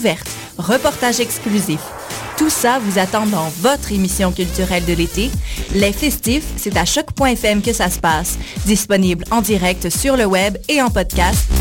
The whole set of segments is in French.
ouverte, reportages exclusifs. Tout ça vous attend dans votre émission culturelle de l'été. Les festifs, c'est à choc.fm que ça se passe. Disponible en direct sur le web et en podcast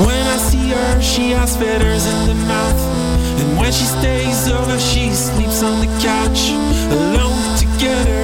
When I see her, she has feathers in the mouth. And when she stays over, she sleeps on the couch, alone together.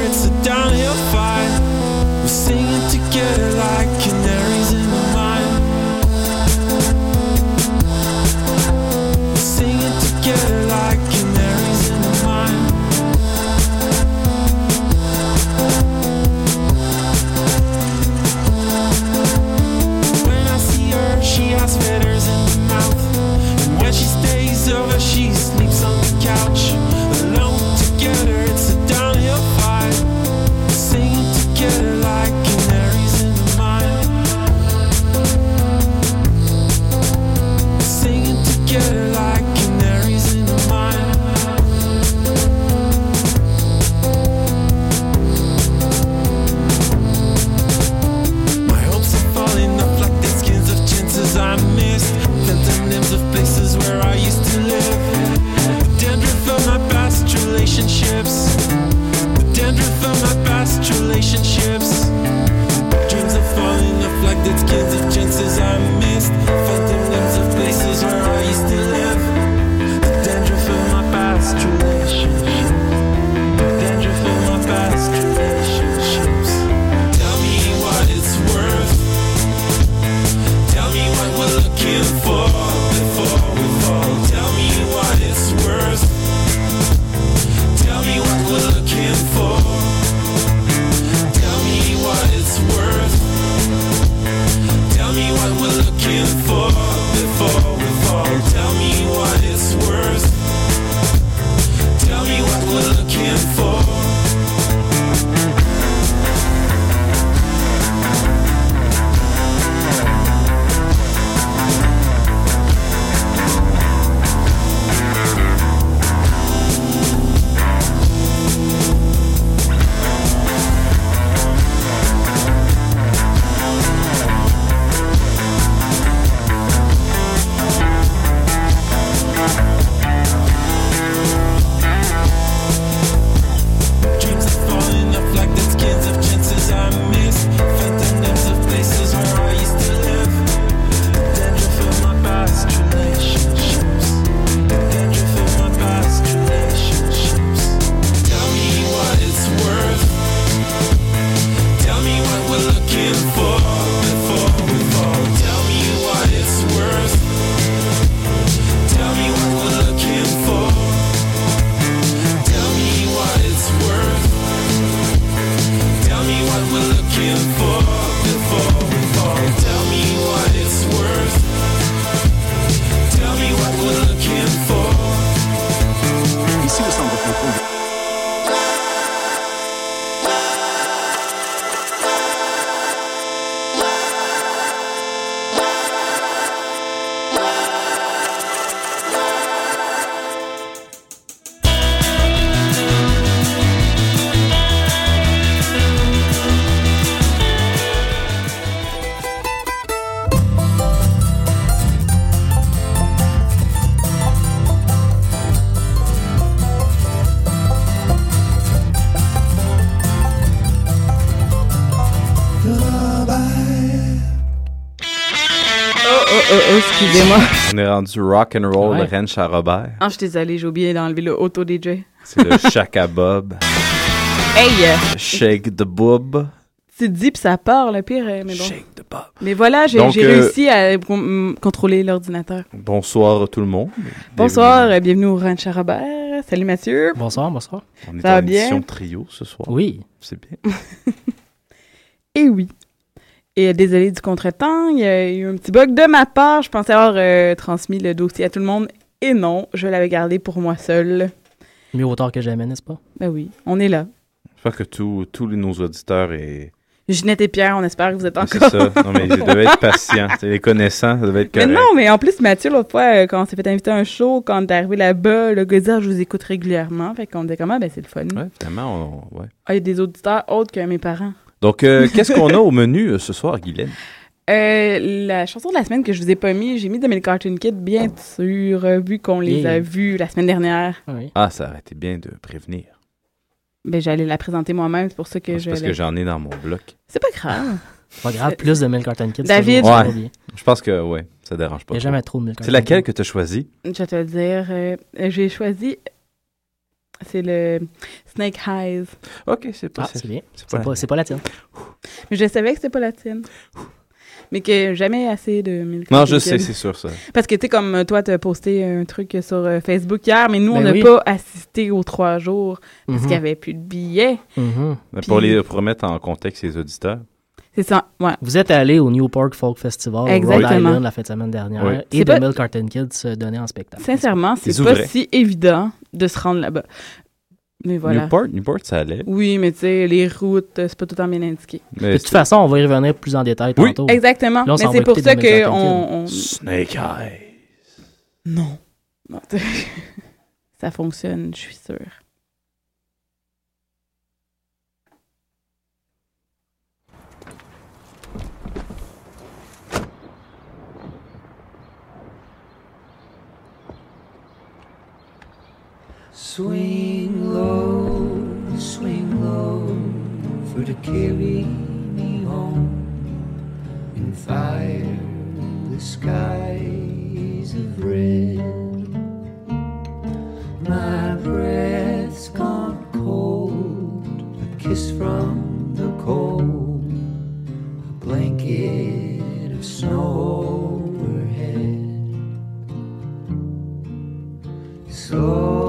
Excusez-moi. On est rendu rock and roll, Ouais. le ranch à Robert. Ah, je suis désolée, j'ai oublié d'enlever le auto-DJ. C'est le Chaka Bob. Hey! euh, Shake the Boob. Tu te dis, puis ça part, le pire, mais bon. Shake the Bob. Mais voilà, j'ai euh, réussi à contrôler l'ordinateur. Bonsoir à tout le monde. Bonsoir, euh, bienvenue au Ranch à Robert. Salut Mathieu. Bonsoir, bonsoir. On est Ça va en bien? trio ce soir. Oui. C'est bien. Et oui. Et euh, désolé du contretemps, il y a eu un petit bug de ma part. Je pensais avoir euh, transmis le dossier à tout le monde. Et non, je l'avais gardé pour moi seul. Mieux au tard que jamais, n'est-ce pas? Ben oui, on est là. J'espère que tous nos auditeurs et Ginette et Pierre, on espère que vous êtes c'est encore. ça. Non mais ils devaient être patients. C'est les connaissants, ça devait être Mais correct. non, mais en plus, Mathieu, l'autre fois, euh, quand on s'est fait inviter à un show, quand on est arrivé là-bas, le gars disait, Ah, je vous écoute régulièrement. Fait qu'on disait comment, ben c'est le fun. Ouais, finalement, on- ouais. Ah, il y a des auditeurs autres que mes parents. Donc euh, qu'est-ce qu'on a au menu euh, ce soir, Guylaine? Euh, la chanson de la semaine que je vous ai pas mis, j'ai mis de mes Cartoon Kids, bien sûr, euh, vu qu'on les a vus la semaine dernière. Ah, ça aurait été bien de prévenir. Ben, j'allais la présenter moi-même, c'est pour ça que C'est je. parce que j'en ai dans mon bloc. C'est pas grave. Pas grave, plus de 1000 Carton Kids. David? Ouais. bien. Je pense que ouais, Ça dérange pas. Il n'y a trop. jamais trop de Milk C'est laquelle Kid. que tu as choisi? Je vais te le dire. euh, j'ai choisi. C'est le Snake Eyes. Ok, c'est Ah, c'est bien. C'est pas pas, c'est pas la tienne. Mais je savais que c'était pas la tienne. Mais que jamais assez de Milk Non, je sais, c'est sûr, ça. Parce que, tu sais, comme toi, tu as posté un truc sur euh, Facebook hier, mais nous, on Ben n'a oui. pas assisté aux trois jours parce Mhm. qu'il n'y avait plus de billets. Mhm. Pour, les, pour remettre en contexte les auditeurs, C'est ça, ouais. Vous êtes allé au Newport Folk Festival au Rhode Exactement. Island la fin de semaine dernière Oui. et The pas- Milk Carton Kids se donnait en spectacle. Sincèrement, c'est pas si évident de se rendre là-bas. Mais voilà. Newport, Newport, ça allait. Oui, mais tu sais, les routes, c'est pas tout le temps bien indiqué. Mais De toute façon, on va y revenir plus en détail Oui. tantôt. Exactement. Là, mais c'est pour ça que on- Snake Eyes. Non. Non, ça fonctionne, je suis sûre. Swing low, swing low, for to carry me home in fire the skies of red. My breath's gone cold, a kiss from the cold, a blanket of snow overhead. So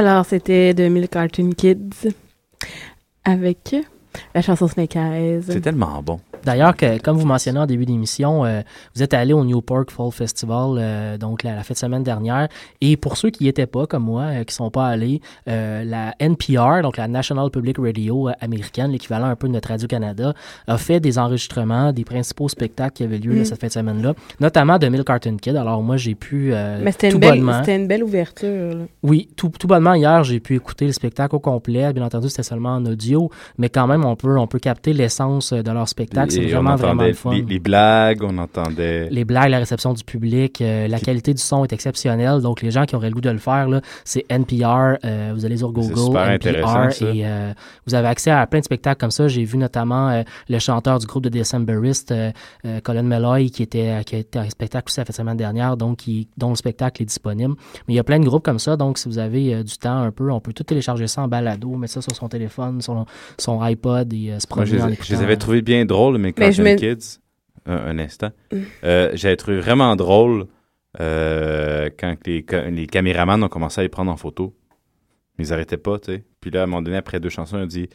Alors, c'était de Milk Cartoon Kids avec la chanson Snake Eyes. C'est tellement bon. D'ailleurs, comme vous mentionnez en début d'émission, euh, vous êtes allé au Newport Fall Festival, euh, donc la, la fête de semaine dernière. Et pour ceux qui n'y étaient pas, comme moi, euh, qui sont pas allés, la NPR, donc la National Public Radio américaine, l'équivalent un peu de notre Radio-Canada, a fait des enregistrements des principaux spectacles qui avaient lieu Mm. cette fin de semaine-là, notamment de Milk Carton Kid. Alors moi, j'ai pu, Mais c'était tout une, belle- bonnement... c'était une belle ouverture. là. Oui, tout, tout bonnement, hier, j'ai pu écouter le spectacle au complet. Bien entendu, c'était seulement en audio, mais quand même, on peut, on peut capter l'essence de leur spectacle. C'est vraiment, on vraiment le fun. les, les blagues, on entendait. Les blagues, la réception du public, euh, la qualité du son est exceptionnelle. Donc, les gens qui auraient le goût de le faire, c'est NPR. euh, vous allez sur Google, NPR, ça. et euh, vous avez accès à plein de spectacles comme ça. J'ai vu notamment le chanteur du groupe de Decemberist, Colin Meloy, qui était qui a été un spectacle aussi la semaine dernière, donc qui, dont le spectacle est disponible. Mais il y a plein de groupes comme ça. Donc, si vous avez du temps un peu, on peut tout télécharger ça en balado, mettre ça sur son téléphone, sur son iPod et se Moi, je, promener en les- écoutant. je les avais trouvés bien drôles, mais me- Kids, un, un instant, euh, j'avais trouvé vraiment drôle euh, quand les, ca- les caméramans ont commencé à les prendre en photo. Ils arrêtaient pas, tu sais. Puis là, à un moment donné, après deux chansons, il a dit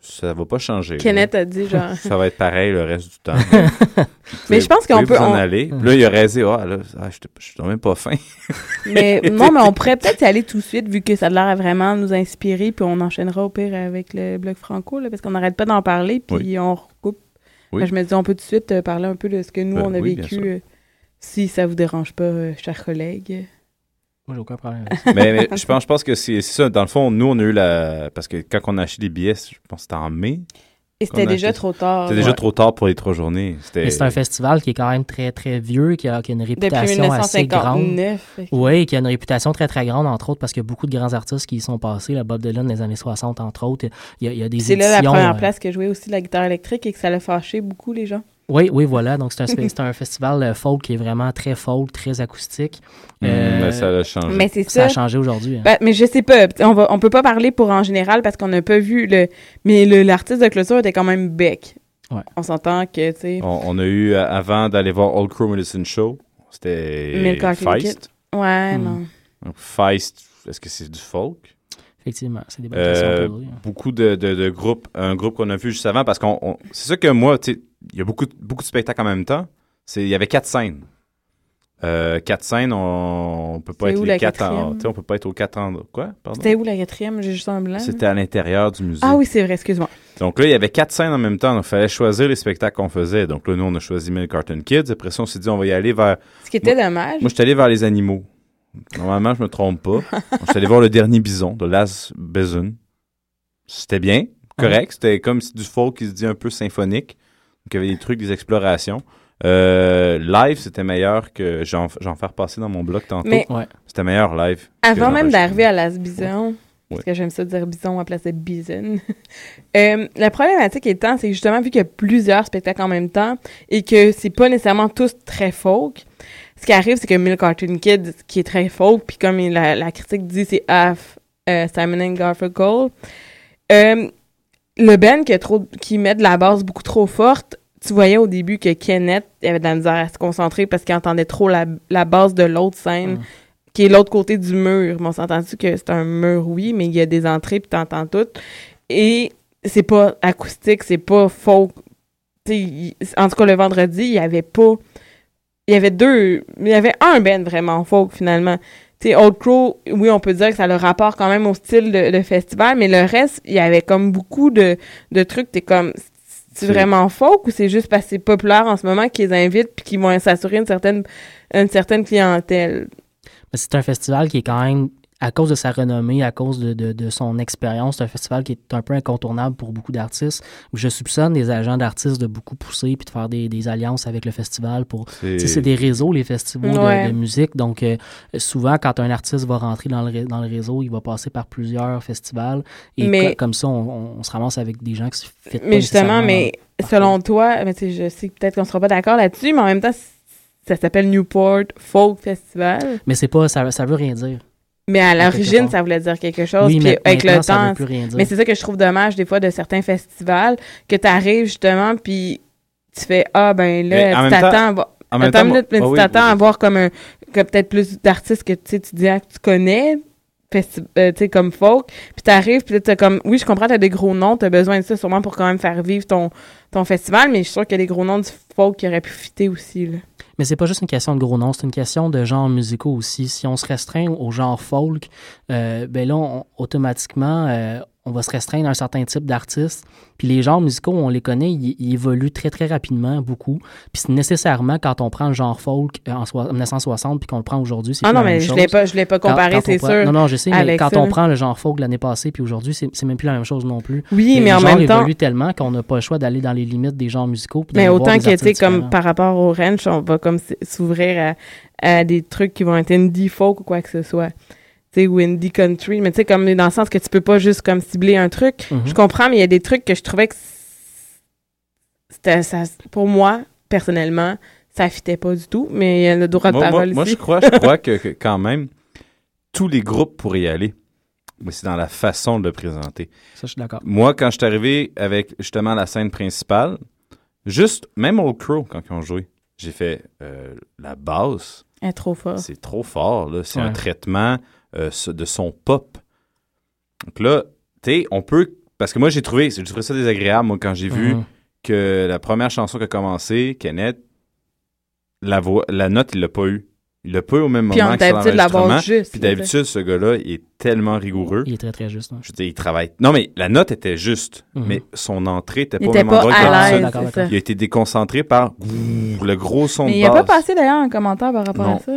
Ça va pas changer. là. Kenneth a dit, genre. Ça va être pareil le reste du temps. Mais je pense qu'on peut- vous en on- aller. Puis là, il a raisé Ah, là, ah, je suis même pas fin. Mais non, mais on pourrait peut-être y aller tout de suite, vu que ça a l'air à vraiment nous inspirer, puis on enchaînera au pire avec le bloc franco, là, parce qu'on n'arrête pas d'en parler, puis Oui. on recoupe. Oui. Que je me dis, on peut tout de suite euh, parler un peu de ce que nous, Ben on a oui, vécu, euh, si ça vous dérange pas, euh, chers collègues. Moi, j'ai aucun problème mais, mais je pense, je pense que c'est c'est ça. Dans le fond, nous, on a eu la. Parce que quand on a acheté les billets, je pense que c'était en mai. Et c'était déjà acheté- trop tard. C'était déjà Ouais. trop tard pour les trois journées. C'était Mais c'est un festival qui est quand même très, très vieux, qui a, qui a une réputation assez grande. 1959. fait que- Oui, qui a une réputation très, très grande, entre autres, parce qu'il y a beaucoup de grands artistes qui y sont passés. La Bob Dylan dans les années 60, entre autres. Il y a, il y a des C'est là la première euh, place que jouait aussi la guitare électrique et que ça l'a fâché beaucoup, les gens. Oui, oui, voilà. Donc, c'est un, un festival euh, folk qui est vraiment très folk, très acoustique. Hum, mais ça a changé. Mais c'est Ça ça. a changé aujourd'hui. hein. Ben, mais je sais pas. On va, on peut pas parler pour en général parce qu'on n'a pas vu le. Mais le- l'artiste de clôture était quand même Beck. Ouais. On s'entend que, tu sais. On, on a eu, euh, avant d'aller voir Old Crow Medicine Show, c'était Feist. Ouais, Hmm. non. Donc, Feist, est-ce que c'est du folk? Effectivement, c'est des bonnes Euh, hein. beaucoup de, de, de groupes, un groupe qu'on a vu juste avant, parce qu'on, on- c'est ça que moi, tu sais, il y a beaucoup, de- beaucoup de spectacles en même temps. Il y avait quatre scènes. Euh, quatre scènes, on, on peut pas être les quatre en, on peut pas être aux quatre en, quoi, pardon? C'était où la quatrième? J'ai juste un blanc. C'était à l'intérieur du musée. Ah oui, c'est vrai, excuse-moi. Donc là, il y avait quatre scènes en même temps. Donc, il fallait choisir les spectacles qu'on faisait. Donc là, nous, on a choisi Milk Carton Kids. Après ça, on s'est dit, on va y aller vers. Ce qui était Moi- dommage. Moi, je suis allé vers les animaux. Normalement, je me trompe pas. je suis allé voir le dernier bison de Las Bison. C'était bien, correct. C'était comme du folk qui se dit un peu symphonique. Donc, il y avait des trucs, des explorations. Euh, live, c'était meilleur que j'en j'en faire passer dans mon blog tantôt. Mais- Ouais. C'était meilleur live. Avant même d'arriver à Las Bison, parce que j'aime ça dire bison à place de bison, euh, la problématique étant, c'est que justement, vu qu'il y a plusieurs spectacles en même temps et que c'est pas nécessairement tous très folk, ce qui arrive, c'est que Milk Cartoon Kids, qui est très folk, puis comme il- la, la critique dit, c'est half euh, Simon and Garfunkel, euh, le band qui, trop, qui met de la base beaucoup trop forte, tu voyais au début que Kenneth avait de la misère à se concentrer parce qu'il entendait trop la, la base de l'autre scène, qui est l'autre côté du mur. Mais on s'entend-tu que c'est un mur, oui, mais il y a des entrées puis t'entends tout. Et c'est pas acoustique, c'est pas folk. Tu sais, il- en tout cas, le vendredi, il y avait pas... Il y avait deux... Il y avait un band vraiment folk, finalement. Sais, Old Crow, oui, on peut dire que ça a le rapport quand même au style de, de festival, mais le reste, il y avait comme beaucoup de, de trucs. T'es comme, c'est vraiment folk ou c'est juste parce que c'est populaire en ce moment qu'ils invitent puis qu'ils vont s'assurer une certaine, une certaine clientèle? Mais c'est un festival qui est quand même, à cause de sa renommée, à cause de, de, de son expérience, c'est un festival qui est un peu incontournable pour beaucoup d'artistes. Je soupçonne des agents d'artistes de beaucoup pousser puis de faire des, des alliances avec le festival pour. C'est- des réseaux, les festivals de- Ouais. de, musique. Donc, euh, souvent, quand un artiste va rentrer dans le, ré- dans le réseau, il va passer par plusieurs festivals. Et Mais- co- comme ça, on, on- on se ramasse avec des gens qui se fitent pas Mais justement, mais selon toi, mais tu sais, je sais que peut-être qu'on sera pas d'accord là-dessus, mais en même temps, ça s'appelle Newport Folk Festival. Mais c'est pas, ça, ça veut rien dire. Mais à l'origine, ça voulait dire quelque chose. Oui, puis mais avec le temps. veut plus rien dire. Mais c'est ça que je trouve dommage des fois de certains festivals, que tu arrives justement, puis tu fais Ah, ben là, tu t'attends à voir. en même Attends temps, une minute, moi- mais ah tu oui, t'attends oui. à voir comme un. que peut-être plus d'artistes que tu dis ah, que tu connais. festi- euh, tu sais, comme folk, puis t'arrives, puis là, t'as comme, oui, je comprends, t'as des gros noms, t'as besoin de ça sûrement pour quand même faire vivre ton, ton festival, mais je suis sûre qu'il y a des gros noms du folk qui auraient pu fitter aussi, là. Mais c'est pas juste une question de gros noms, c'est une question de genres musicaux aussi. Si on se restreint au genre folk, euh, ben là, automatiquement, euh, on va se restreindre à un certain type d'artistes. Puis les genres musicaux, on les connaît, ils, ils évoluent très, très rapidement, beaucoup. Puis c'est nécessairement, quand on prend le genre folk euh, en soi- 1960 puis qu'on le prend aujourd'hui, c'est Ah non, la même mais je chose. l'ai pas, comparé, c'est sûr. Non, non, je sais, mais quand ça, on prend le genre folk l'année passée puis aujourd'hui, c'est même plus la même chose non plus. Oui, Les- mais les en genres même temps- évoluent tellement qu'on n'a pas le choix d'aller dans les limites des genres musicaux. Mais autant que, tu sais, comme par rapport au ranch, on va comme s'ouvrir à, à des trucs qui vont être indie folk ou quoi que ce soit. Tu sais, ou indie country. Mais tu sais, comme dans le sens que tu peux pas juste comme cibler un truc. Mhm. Je comprends, mais il y a des trucs que je trouvais que c'était, ça, pour moi, personnellement, ça fitait pas du tout. Mais il y a le droit de Moi, moi- parole moi, ici. je crois, je crois que, que quand même, tous les groupes pourraient y aller. Mais c'est dans la façon de le présenter. Ça, je suis d'accord. Moi, quand je suis arrivé avec justement la scène principale, juste, même Old Crow, quand ils ont joué, j'ai fait euh, la basse. Elle est trop forte. C'est trop fort, là. C'est un Ouais. traitement euh, de son pop. Donc là, tu sais, on peut. Parce que moi, j'ai trouvé, j'ai trouvé ça désagréable, moi, quand j'ai vu Mhm. que la première chanson qui a commencé, Kenneth, la, voix, la note, il l'a pas eu. Il l'a pas eu au même Puis moment que l'enregistrement. juste, Puis d'habitude, ce gars-là, il est tellement rigoureux. Il est très, très juste. hein. Je veux dire, il travaille. Non, mais la note était juste, Mhm. mais son entrée était Il pas au était d'accord. ça. Il a été déconcentré par le gros son Mais de il a pas passé d'ailleurs un commentaire par rapport Non. à ça.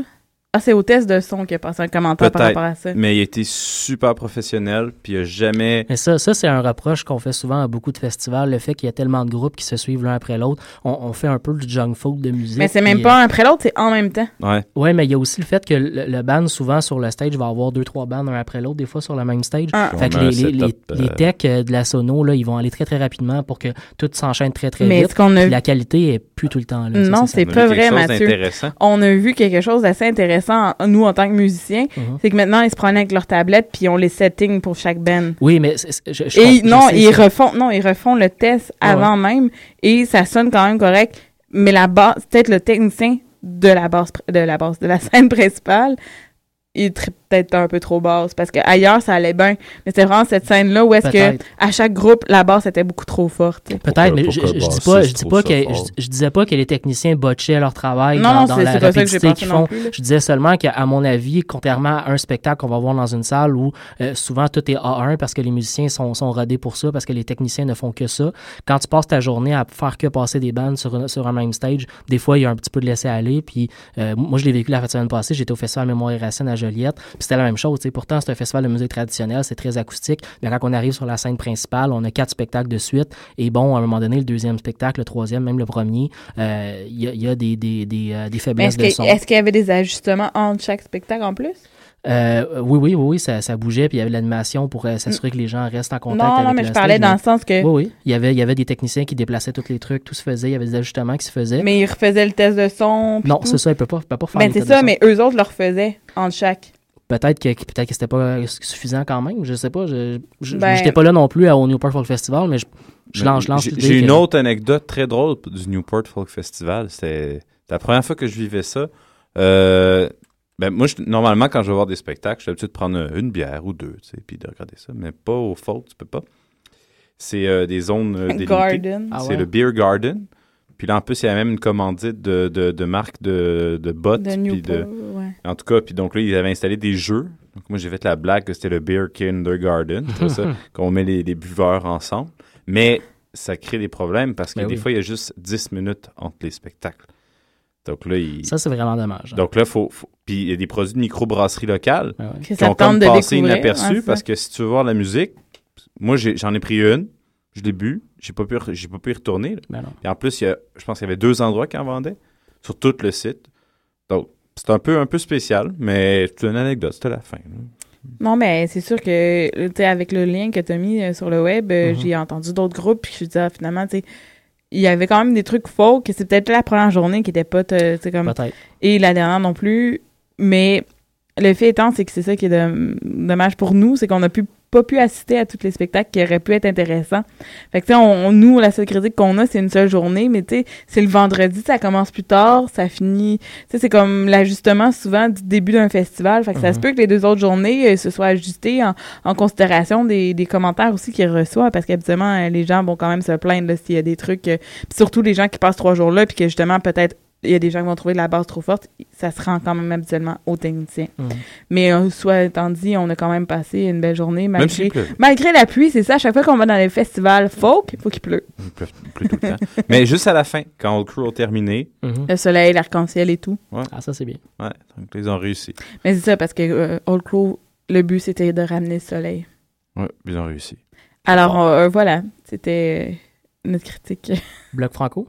Ah, c'est au test de son qu'il a passé un commentaire par rapport à ça. mais il a été super professionnel, puis il a jamais... Mais ça, ça c'est un reproche qu'on fait souvent à beaucoup de festivals, le fait qu'il y a tellement de groupes qui se suivent l'un après l'autre. On, on fait un peu du junk food de musique. Mais c'est même pas un après l'autre, c'est en même temps. Ouais. Ouais, mais il y a aussi le fait que le, le band, souvent sur le stage, va avoir deux, trois bands un après l'autre, des fois sur le même stage. Ah. Fait que les, un les, les, setup, les euh, techs euh, de la sono, là, ils vont aller très, très rapidement pour que tout s'enchaîne très, très Mais vite. ce qu'on a Puis la qualité est plus tout le temps là. Non, c'est pas vrai, Mathieu. On a vu quelque chose d'assez intéressant, en- nous, en tant que musiciens. Mhm. C'est que maintenant, ils se prennent avec leur tablette puis ils ont les settings pour chaque band. Oui, mais je, je Et je non, sais, ils refont, non, ils refont le test Ouais, avant même et ça sonne quand même correct. Mais la base, peut-être le technicien de la base, de la base, de la scène principale, il peut-être un peu trop basse parce que ailleurs ça allait bien. Mais c'est vraiment cette scène-là où est-ce que à chaque groupe, la basse était beaucoup trop forte. Peut-être, mais je, je, dis pas, je dis pas que je, je disais pas que les techniciens botchaient leur travail Non, dans, non, dans c'est- la pensé qu'ils font. plus. Je disais seulement qu'à mon avis, contrairement à un spectacle qu'on va voir dans une salle où euh, souvent tout est A1 parce que les musiciens sont, sont rodés pour ça, parce que les techniciens ne font que ça. Quand tu passes ta journée à faire que passer des bandes sur, un- sur un même stage, des fois il y a un petit peu de laisser aller. Puis euh, moi je l'ai vécu la semaine passée, j'étais au festival Mémoire et Racine à Joliette, c'était la même chose. Pourtant c'est un festival de musique traditionnelle, c'est très acoustique. Mais quand on arrive sur la scène principale, on a quatre spectacles de suite. Et bon, à un moment donné, le deuxième spectacle, le troisième, même le premier, euh, il y, a, il y a des, des, des, euh, des faiblesses est-ce de son. est-ce qu'il y avait des ajustements entre chaque spectacle en plus? Euh, oui, oui, oui, oui, ça, ça bougeait, puis il y avait de l'animation pour euh, s'assurer que les gens restent en contact Non, avec non, mais le je parlais stage, dans le sens que. Oui, oui. Il y, avait, il y avait des techniciens qui déplaçaient tous les trucs, tout se faisait, il y avait des ajustements qui se faisaient. Mais ils refaisaient le test de son. non, c'est ça, il peut pas, il peut pas faire Ben c'est ça, mais eux autres le refaisaient entre chaque. Peut-être que, peut-être que c'était pas suffisant quand même, je sais pas. Je Ben- j'étais pas là non plus à- au Newport Folk Festival, mais je, je lance, je lance J'ai- une que- autre anecdote très drôle du Newport Folk Festival. C'était la première fois que je vivais ça. Euh, ben, moi, je- normalement, quand je vais voir des spectacles, j'ai l'habitude de prendre une bière ou deux, tu sais, puis de regarder ça. Mais pas au folk, tu peux pas. C'est euh, des zones euh, délimitées. Garden. Ah C'est le Beer Garden. Puis là, en plus, il y a même une commandite de, de, de marque de, de bottes. De puis Newport, de, ouais. en tout cas, puis donc là, ils avaient installé des jeux. Donc moi, j'ai fait la blague que c'était le Beer Kindergarten. Ça, qu'on met les, les buveurs ensemble. Mais ça crée des problèmes parce que Ben des oui. fois, il y a juste 10 minutes entre les spectacles. Donc là, il... Ça, c'est vraiment dommage. hein. Donc là, faut, faut- Puis il y a des produits de microbrasserie locale Ouais, ouais. Que qui ça ont comme passé inaperçus ouais, parce que si tu veux voir la musique, moi, j'en ai, pris une, je l'ai bu, j'ai pas pu, j'ai pas pu y retourner. là. Ben non. Et en plus, il y a, je pense qu'il y avait deux endroits qui en vendaient sur tout le site. C'est un peu, un peu spécial, mais c'est une anecdote, c'était la fin. Non, mais c'est sûr que, tu sais, avec le lien que tu as mis euh, sur le web, euh, Mhm. j'ai entendu d'autres groupes, puis je me disais, ah, finalement, tu sais, il y avait quand même des trucs faux, que c'est peut-être la première journée qui était pas, te- tu sais, comme. Peut-être. Et la dernière non plus. Mais le fait étant, c'est que c'est ça qui est de- dommage pour nous, c'est qu'on n'a pu pas pu assister à tous les spectacles qui auraient pu être intéressants. Fait que, tu sais, on, on- nous, la seule critique qu'on a, c'est une seule journée, mais tu sais, c'est le vendredi, ça commence plus tard, ça finit. Tu sais, c'est comme l'ajustement souvent du début d'un festival. Fait que ça Mhm. se peut que les deux autres journées euh, se soient ajustées en, en considération des, des commentaires aussi qu'ils reçoivent, parce qu'habituellement, euh, les gens vont quand même se plaindre s'il y a des trucs. euh, surtout les gens qui passent trois jours là, puis que justement, peut-être il y a des gens qui vont trouver la base trop forte, ça se rend quand même habituellement aux techniciens. Mhm. Mais euh, soit étant dit, on a quand même passé une belle journée malgré, pleut. malgré la pluie. C'est ça, à chaque fois qu'on va dans les festivals folk, il faut qu'il pleut. Il tout le temps. Mais juste à la fin, quand Old Crew a terminé. Le soleil, l'arc-en-ciel et tout. Ouais. Ah, ça, c'est bien. Ouais, donc ils ont réussi. Mais c'est ça, parce que euh, Old Crow, le but, c'était de ramener le soleil. Ouais, ils ont réussi. Alors, euh, voilà, c'était euh, notre critique. Bloc franco?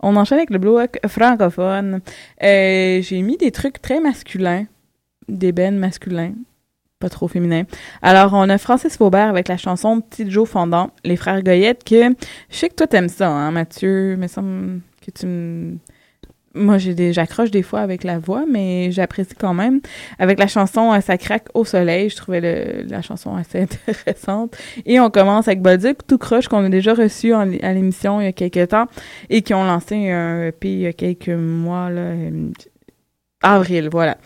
On enchaîne avec le bloc francophone. Euh, J'ai mis des trucs très masculins, des bennes masculins, pas trop féminins. Alors, on a Francis Faubert avec la chanson Petit Joe Fondant, Les Frères Goyette, que je sais que toi t'aimes ça, hein, Mathieu. Me semble que tu me... Moi, j'ai des, j'accroche des fois avec la voix, mais j'apprécie quand même. Avec la chanson euh, Ça craque au soleil, je trouvais le- la chanson assez intéressante. Et on commence avec Bolduc, tout croche, qu'on a déjà reçu en- à l'émission il y a quelques temps et qui ont lancé un EP il y a quelques mois, là, euh, avril, voilà.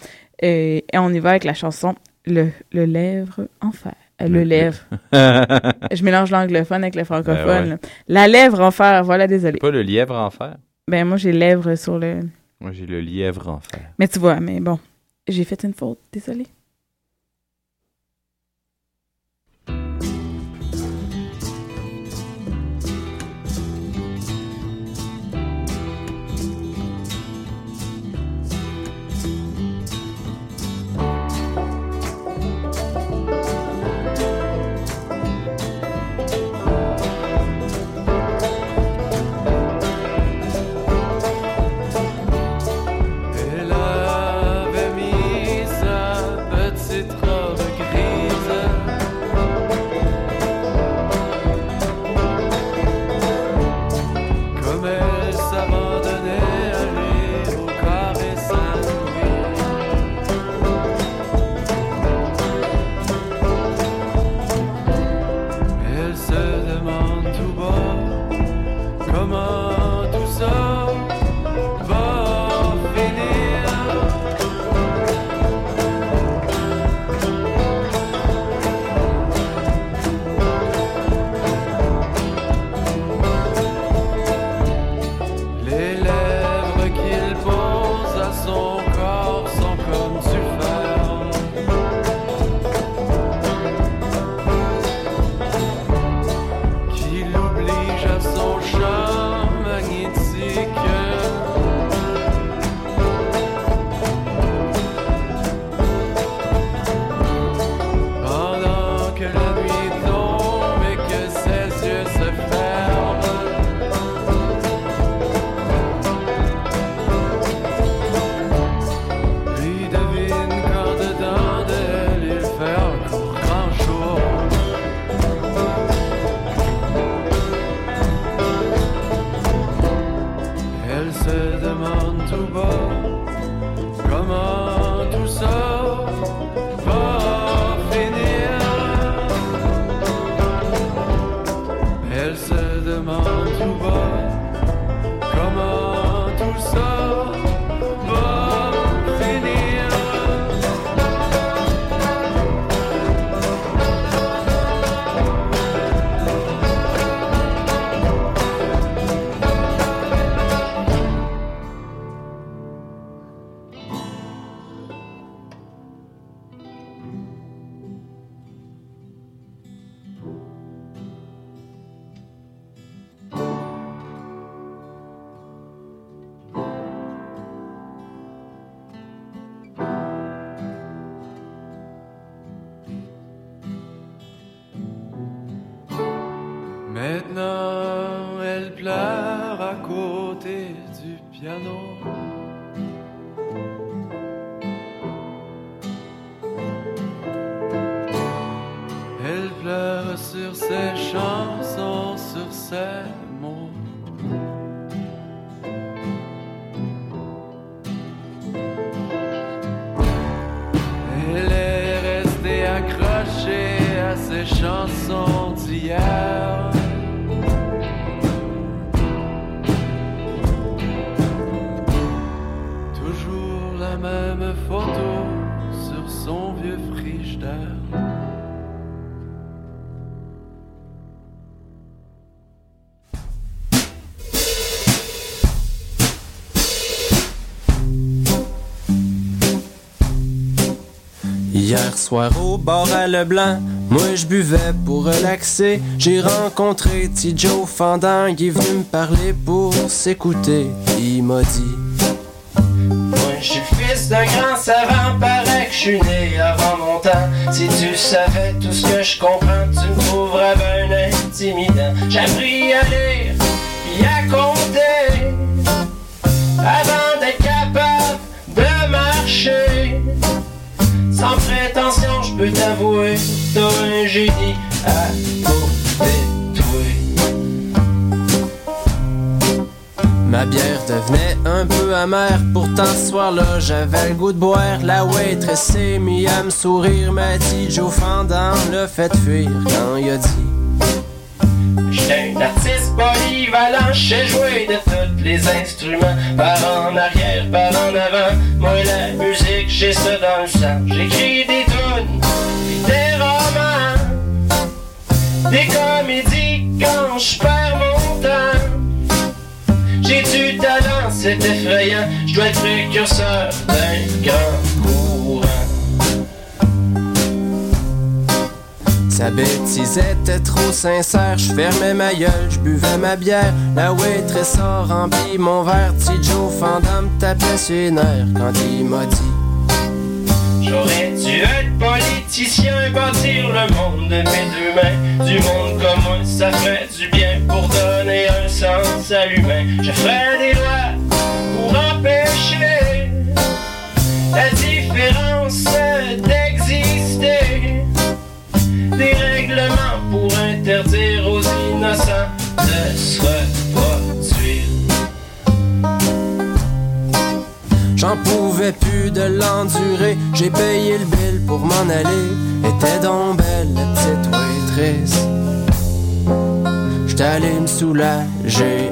Et, et on y va avec la chanson Le, le lèvre enfer. Euh, le, lèvre. je mélange l'anglophone avec le francophone. Ben ouais. La lèvre enfer, voilà, désolé. Pas le lièvre en fer. Ben moi j'ai lèvre sur le. Moi, j'ai le lièvre en fer. Mais tu vois, mais bon, j'ai fait une faute, désolé. Soir au bar à Leblanc, moi je buvais pour relaxer. J'ai rencontré T. Joe Fendant, il est venu me parler pour s'écouter. Il m'a dit Moi je suis fils d'un grand savant, paraît que je suis né avant mon temps. Si tu savais tout ce que je comprends, tu me trouverais ben intimidant. J'ai appris à lire, prétention, je peux t'avouer, t'as un génie à. Ma bière devenait un peu amère, pourtant ce soir-là j'avais le goût de boire. La waitress s'est mis à me sourire, m'a dit Joe Fendant le fait fuir quand il a dit J'étais un artiste polyvalent, je sais jouer de tous les instruments, par en arrière, par en avant. Moi la musique, j'ai ça dans le sang. J'écris des des comédies quand je perds mon temps. J'ai du talent, c'est effrayant, je dois être précurseur d'un grand. Sa bêtise était trop sincère, je fermais ma gueule, je buvais ma bière. La waitress a rempli mon verre, Fendant me tapait sur les nerfs quand il m'a dit politicien, bâtir le monde de mes deux mains. Du monde comme moi, ça ferait du bien pour donner un sens à l'humain. Je ferais des lois pour empêcher la J'en pouvais plus de l'endurer, j'ai payé le bill pour m'en aller. Était donc belle la petite waitress. J'étais allé me soulager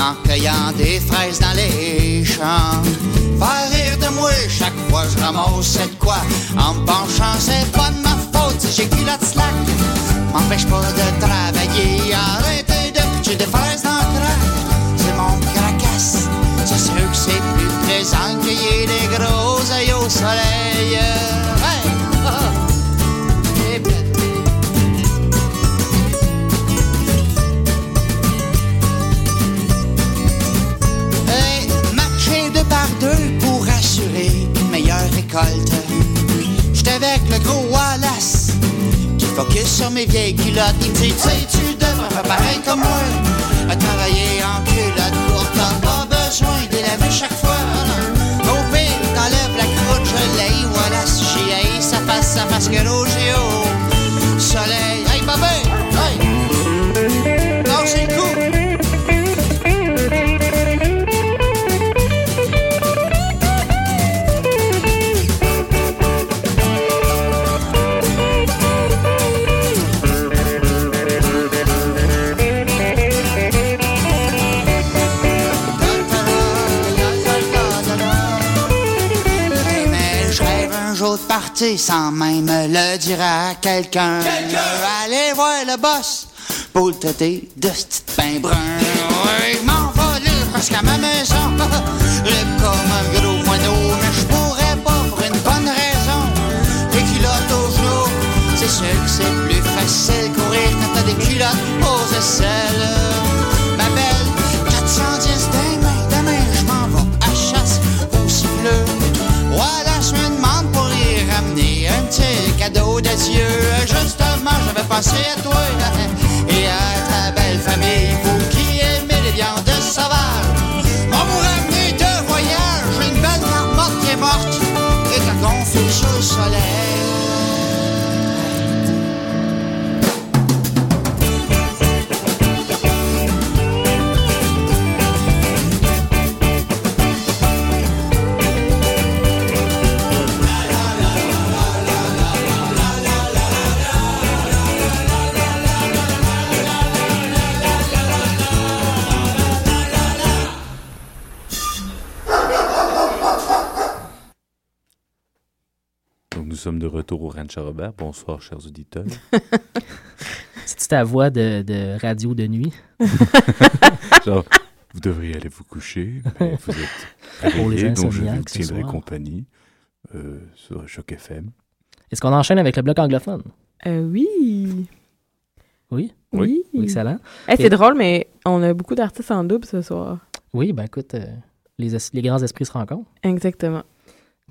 en cueillant des fraises dans les champs. Faire rire de moi chaque fois je ramasse de quoi. En penchant, c'est pas de ma faute si j'ai culotte slack. M'empêche pas de travailler, arrêtez de pitcher des fraises dans le crack. C'est mon cracasse, c'est sûr que c'est plus plaisant cueillir des gros œils au soleil. Avec le gros Wallace qui focus sur mes vieilles culottes. Il me dit, tu sais, tu devrais faire pareil comme moi. À travailler en culotte courte, t'as pas besoin de laver chaque fois. Au pire, t'enlèves la croûte, je l'ai. Wallace, j'y ai, ça passe, ça passe que Rogéo. Soleil, hey, babé, sans même le dire à quelqu'un. Aller voir le boss pour le traiter de ce petit pain brun. Ouais, je m'en vais là jusqu'à ma maison. Libre comme un gros moineau, mais je pourrais pas pour une bonne raison. Les culottes aux genoux, c'est sûr que c'est plus facile courir quand t'as des culottes aux aisselles. un cadeau yeux, Justement, j'avais pensé à toi et à ta belle famille. Vous qui aimez les viandes sauvages, on vous ramener de voyage une belle marmotte qui est morte et ta gonfle au soleil. Sommes de retour au Ranch Robert. Bonsoir, chers auditeurs. C'est ta voix de, de radio de nuit? Genre, vous devriez aller vous coucher, mais vous êtes réveillés, donc je vous tiendrai compagnie euh, sur Choc FM. Est-ce qu'on enchaîne avec le bloc anglophone? Euh, oui. Oui? Oui. Excellent. Hey, c'est Et- drôle, mais on a beaucoup d'artistes en double ce soir. Oui, ben écoute, euh, les, es- les grands esprits se rencontrent. Exactement.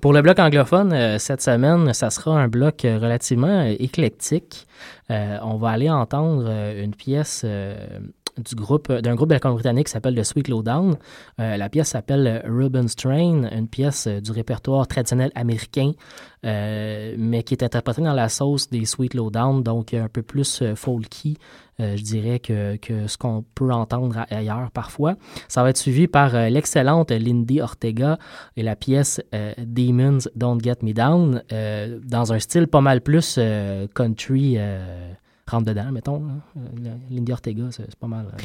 Pour le bloc anglophone, euh, cette semaine, ça sera un bloc euh, relativement euh, éclectique. On va aller entendre une pièce du groupe d'un groupe Colombie-Britannique qui s'appelle The Sweet Lowdown. Euh, la pièce s'appelle euh, Reuben's Train, une pièce euh, du répertoire traditionnel américain, euh, mais qui est interprétée dans la sauce des Sweet Lowdown, donc un peu plus euh, folky, euh, je dirais, que, ce qu'on peut entendre ailleurs parfois. Ça va être suivi par euh, l'excellente Lindy Ortega et la pièce euh, Demons Don't Get Me Down, euh, dans un style pas mal plus euh, country, euh, rentre dedans, mettons. là. Euh, Lindy Ortega, c'est pas mal. euh,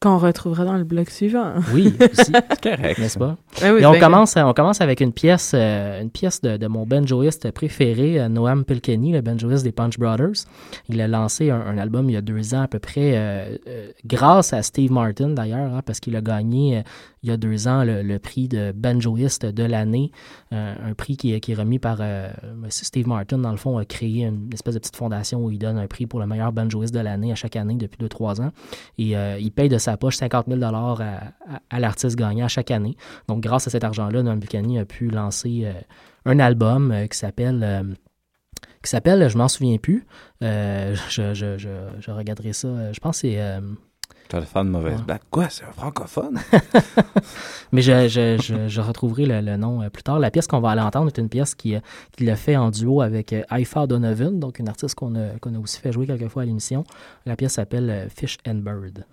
Qu'on retrouvera dans le bloc suivant. oui, aussi. correct, N'est-ce pas? Ben oui, Et on bien commence, on commence avec une pièce, euh, une pièce de, de mon banjoiste préféré, euh, Noam Pilkenny, le banjoiste des Punch Brothers. Il a lancé un, un album il y a deux ans à peu près, euh, euh, grâce à Steve Martin d'ailleurs, hein, parce qu'il a gagné euh, il y a deux ans le, prix de banjoiste de l'année, euh, un prix qui, est- remis par euh, Steve Martin. Dans le fond, a créé une espèce de petite fondation où il donne un prix pour le meilleur banjoiste de l'année à chaque année depuis deux, trois ans. Et euh, il paye de sa poche 50 000 à, à, l'artiste gagnant chaque année. Donc, grâce à cet argent-là, Noam Buchanan a pu lancer un album qui s'appelle... qui s'appelle, je m'en souviens plus, je, je, regarderai ça, je pense que c'est... Le fan de mauvaise Ouais. blague. Quoi, c'est un francophone? Mais je, je, je, je retrouverai le, le nom euh, plus tard. La pièce qu'on va aller entendre est une pièce qui, euh, qui l'a fait en duo avec euh, Ifa Donovan, donc une artiste qu'on a, qu'on a aussi fait jouer quelques fois à l'émission. La pièce s'appelle euh, Fish and Bird.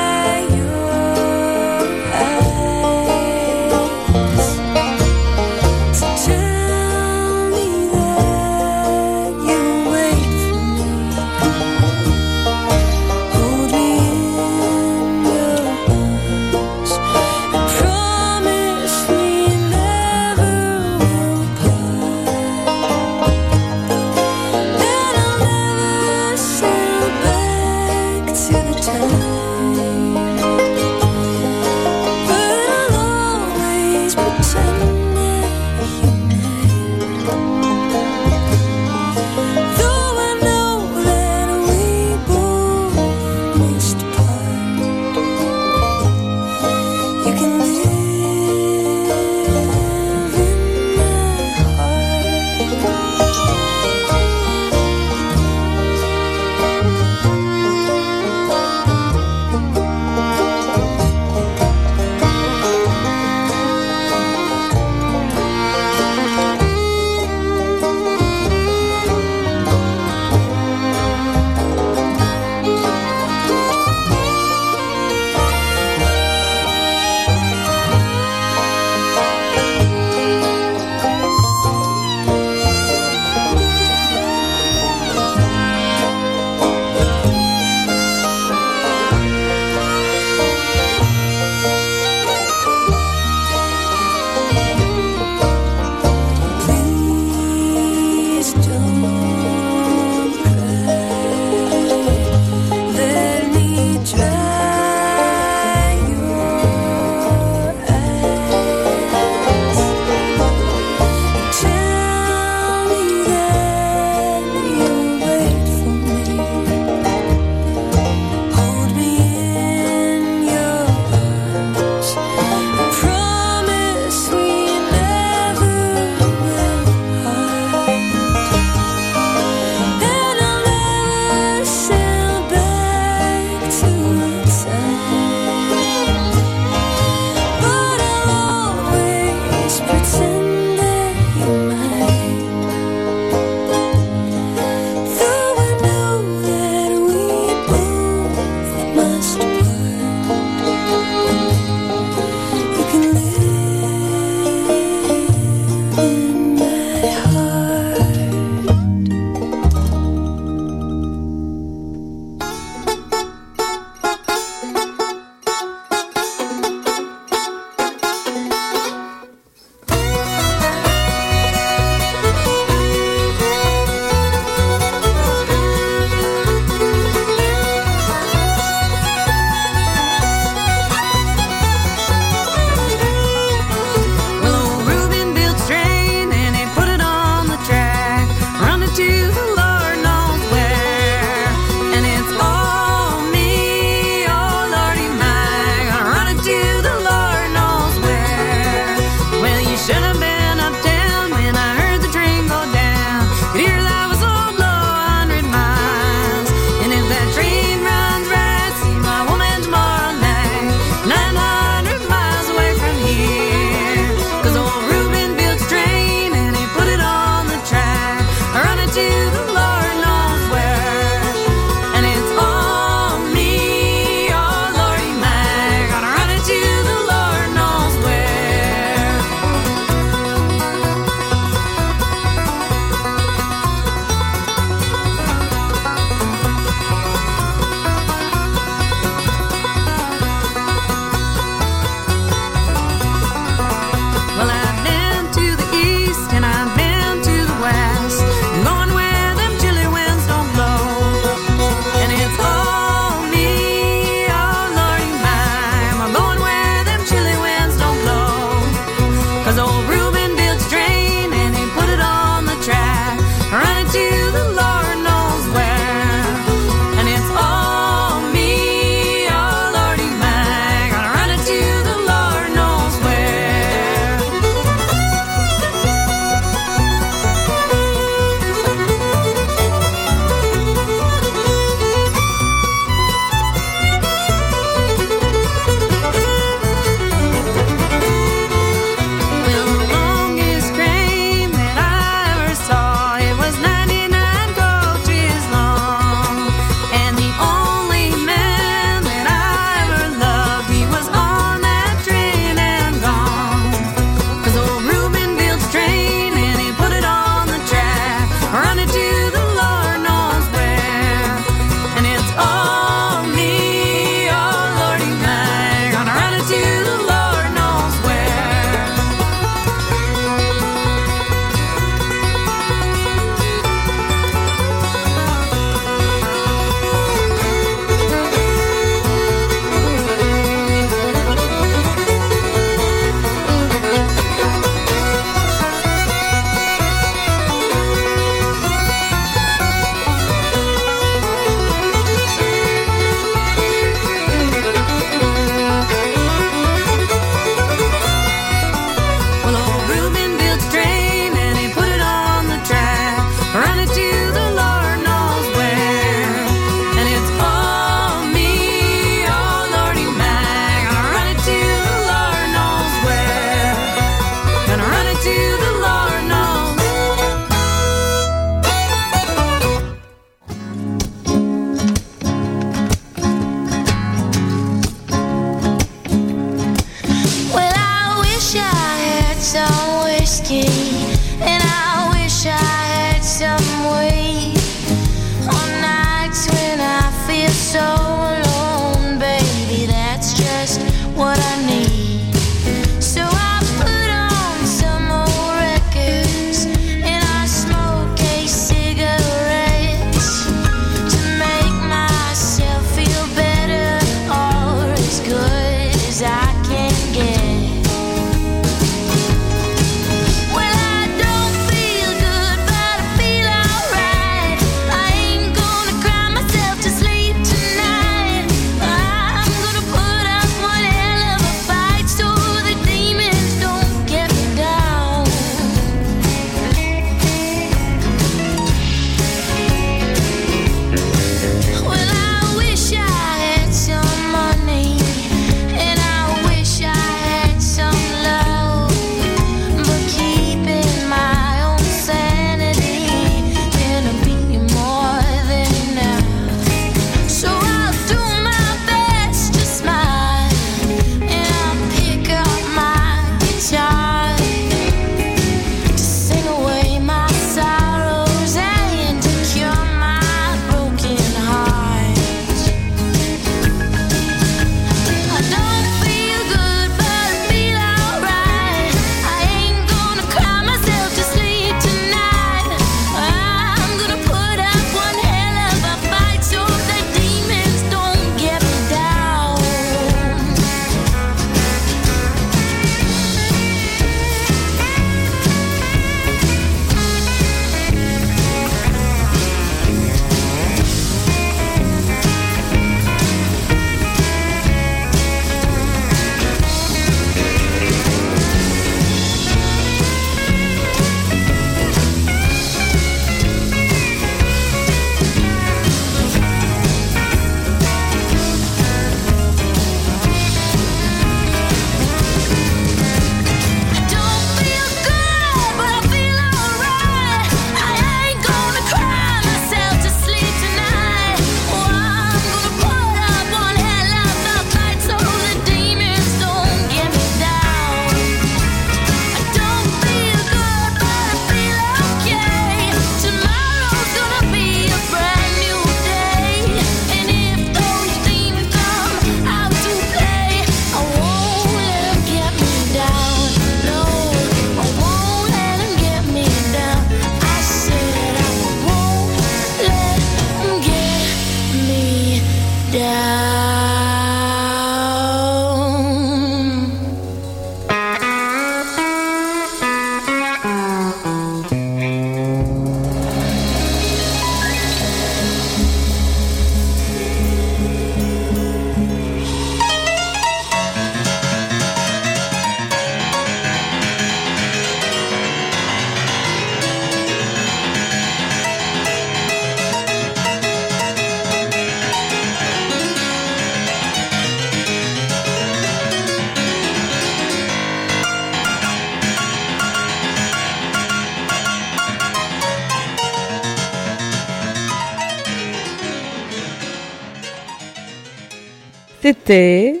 C'était.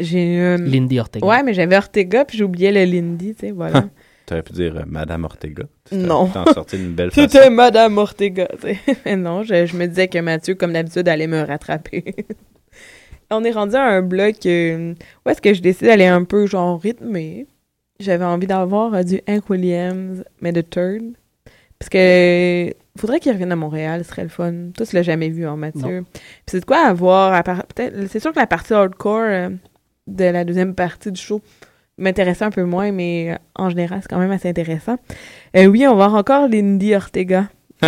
J'ai eu. Lindy Ortega. Ouais, mais j'avais Ortega, puis j'oubliais le Lindy, tu sais, voilà. T'aurais pu dire euh, Madame Ortega. Tu t'en- Non. T'en sorti d'une belle façon. C'était Madame Ortega, tu sais. Mais non, je, je me disais que Mathieu, comme d'habitude, allait me rattraper. On est rendu à un bloc euh, où est-ce que je décide d'aller un peu genre rythmé. J'avais envie d'avoir euh, du Hank Williams, mais de Third. Parce que faudrait qu'il revienne à Montréal, ce serait le fun. Toi, tu l'as jamais vu, hein, Mathieu. Puis c'est de quoi avoir à part- peut-être c'est sûr que la partie hardcore euh, de la deuxième partie du show m'intéressait un peu moins, mais euh, en général, c'est quand même assez intéressant. Euh, oui, on va voir encore Lindy Ortega.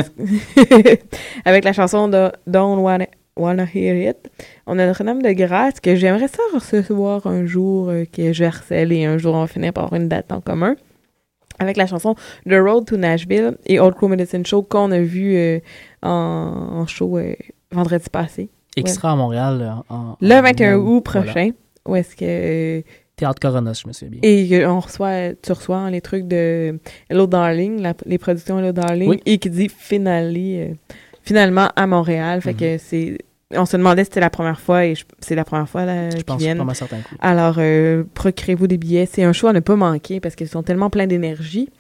Avec la chanson de Don't Wanna, Wanna Hear It. On a Notre-Dame de Grâce que j'aimerais ça recevoir un jour, que je harcèle et un jour on va finir par avoir une date en commun. Avec la chanson The Road to Nashville et Old Crow Medicine Show qu'on a vu euh, en, en show euh, vendredi passé. Extra à Montréal. euh, En, Le en- 21 août voilà. prochain. Où est-ce que. Théâtre Coronas, je me souviens bien. Et on reçoit, tu reçois hein, les trucs de Hello Darling, la- les productions Hello Darling, Oui. et qui dit finally, euh, finalement à Montréal. Fait Mhm. que c'est. On se demandait si c'était la première fois et c'est la première fois là, Je qu'ils pense viennent. Alors, euh, procurez-vous des billets. C'est un show à ne pas manquer parce qu'ils sont tellement pleins d'énergie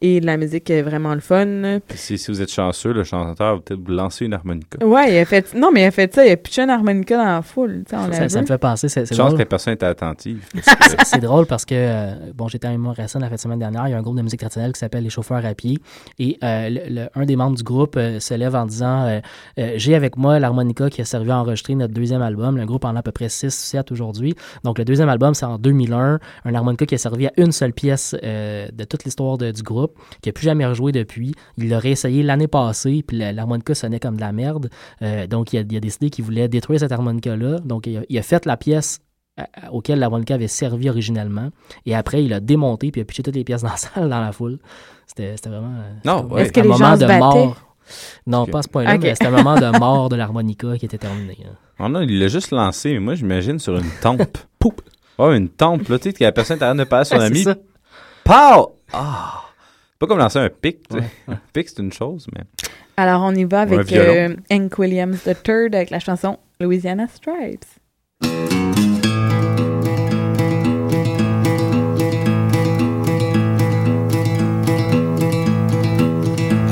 et la musique est vraiment le fun. Puis Si, si vous êtes chanceux, le chanteur va peut-être vous lancer une harmonica. Ouais, il a fait. Non, mais il a fait ça. Il a pitché un harmonica dans la foule. on Ça, me fait penser, c'est Chance drôle. que la personne était attentive. C'est- drôle parce que, euh, bon, j'étais à Morrison la fin de semaine dernière. Il y a un groupe de musique traditionnelle qui s'appelle Les Chauffeurs à pied. Et euh, le- le- un des membres du groupe euh, se lève en disant euh, euh, J'ai avec moi l'harmonica qui a servi à enregistrer notre deuxième album. Le groupe en a à peu près 6 ou 7 aujourd'hui. Donc, le deuxième album, c'est en 2001. Un harmonica qui a servi à une seule pièce euh, de toute l'histoire de- du groupe, qui n'a plus jamais rejoué depuis. Il l'a réessayé l'année passée, puis l'harmonica sonnait comme de la merde. Euh, donc, il a, il a décidé qu'il voulait détruire cette harmonica-là. Donc, il a, il a fait la pièce à- à- auquel l'harmonica avait servi originellement. Et après, il a démonté puis il a pitché toutes les pièces dans la salle, dans la foule. C'était c'était vraiment euh, Non, c'était ouais. Que un les moment gens de mort. Non, pas à ce point-là, mais c'était un moment de mort de l'harmonica qui était terminé. hein. Oh non, il l'a juste lancé, mais moi, j'imagine sur une tempe. Poup! Oh, une tempe, là, tu sais, que la personne t'arrête de passer son ami. Pow! Ah! Pas comme lancer un pic, tu sais. Un pic, c'est une chose, mais. Alors, on y va avec euh, Hank Williams III avec la chanson Louisiana Stripes.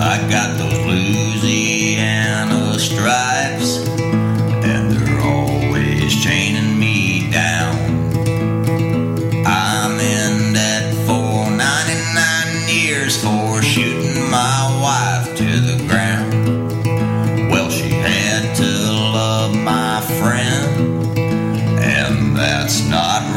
I got those Louisiana stripes, not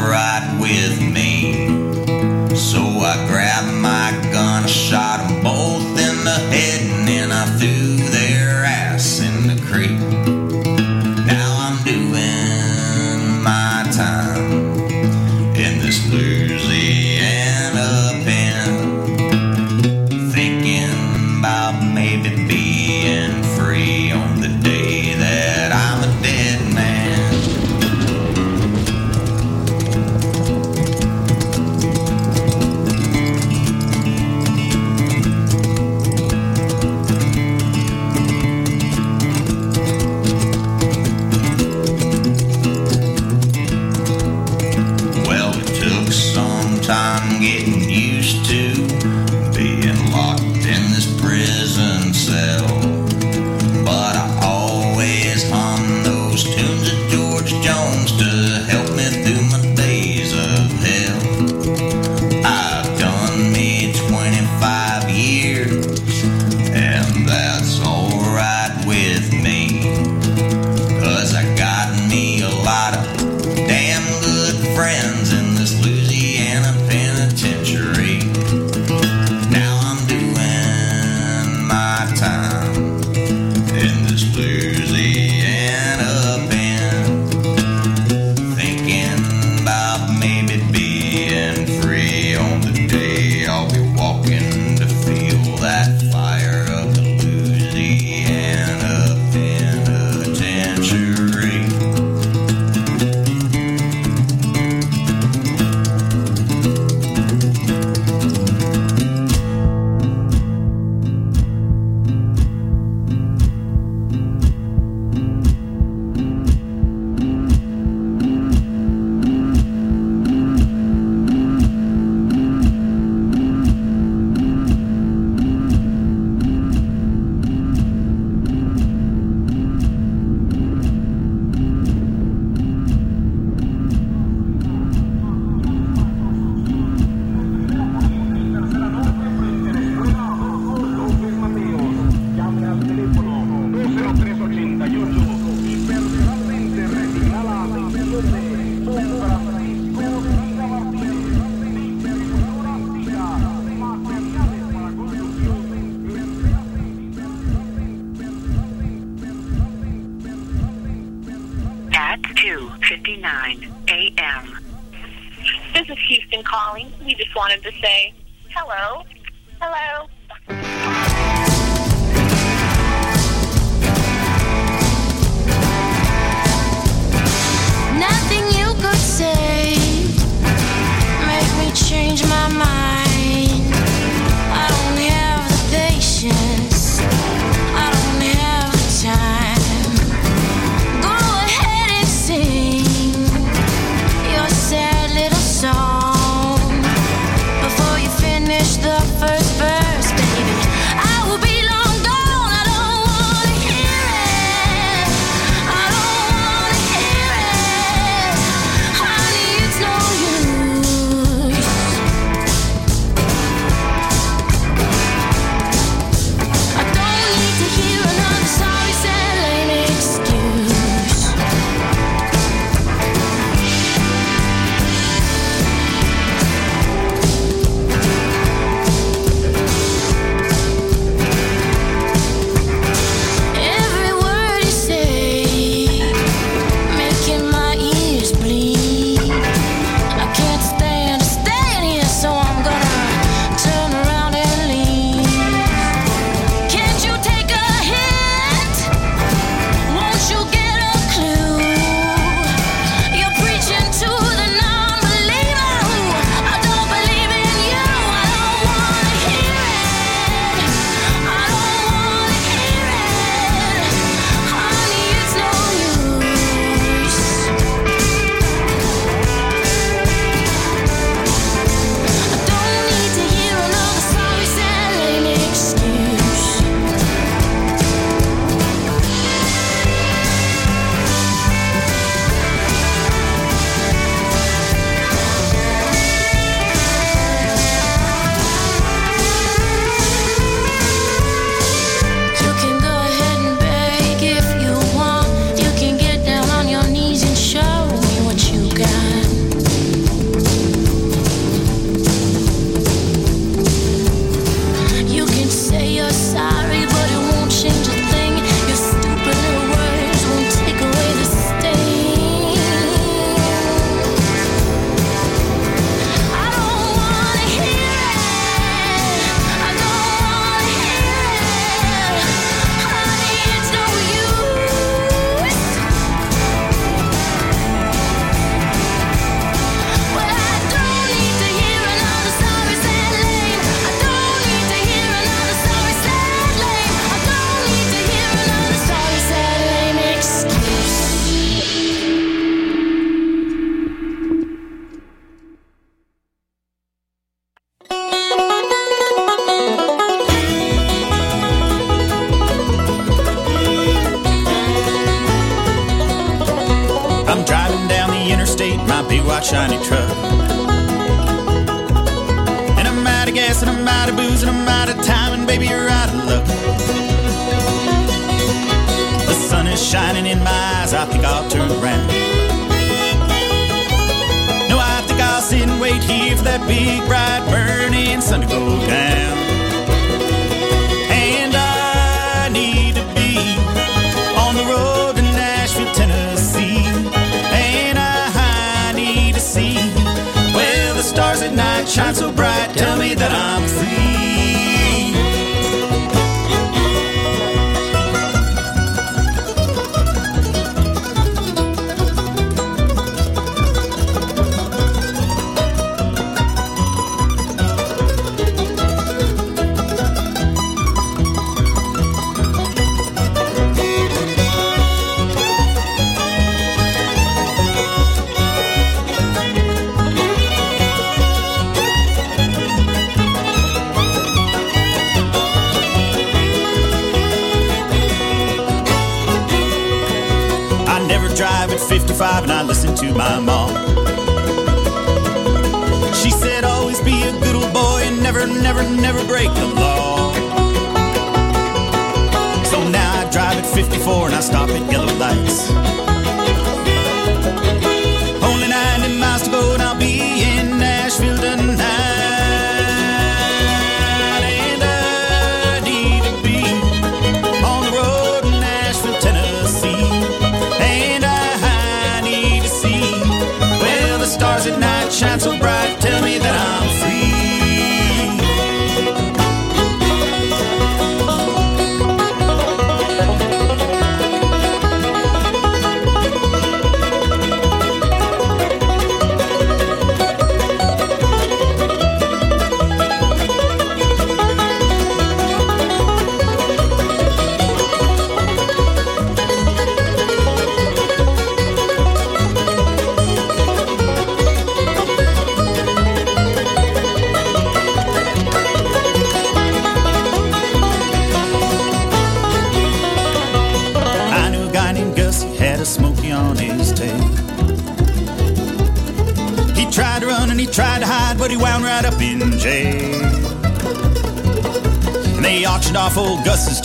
listen to my mom.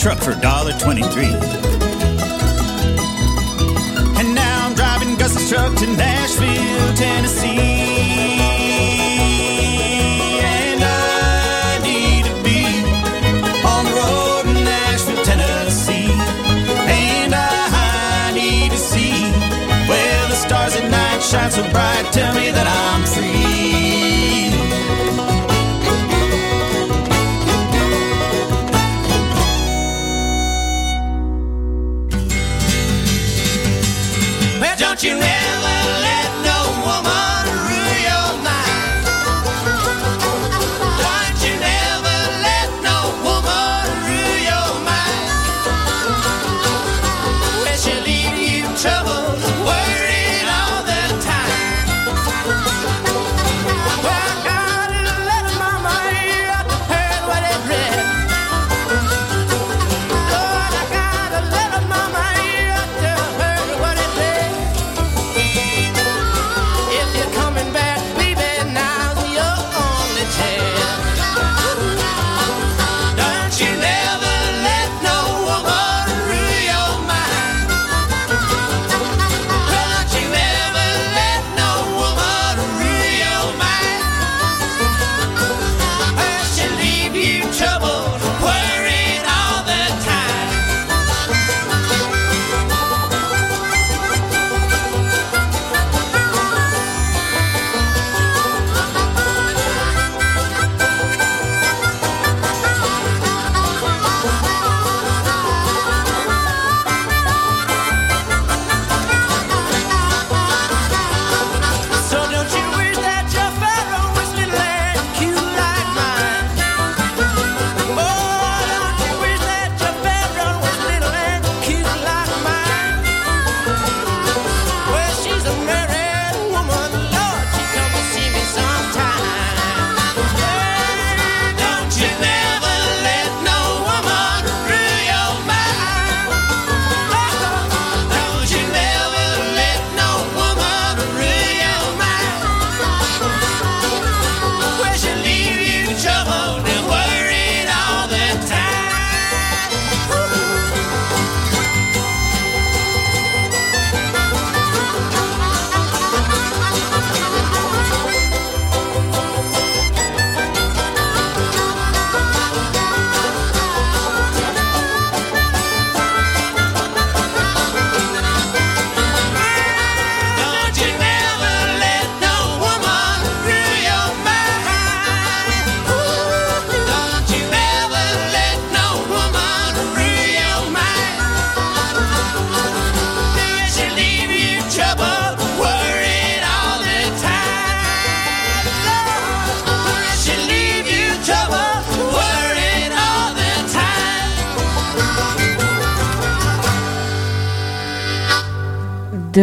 Truck for $1.23.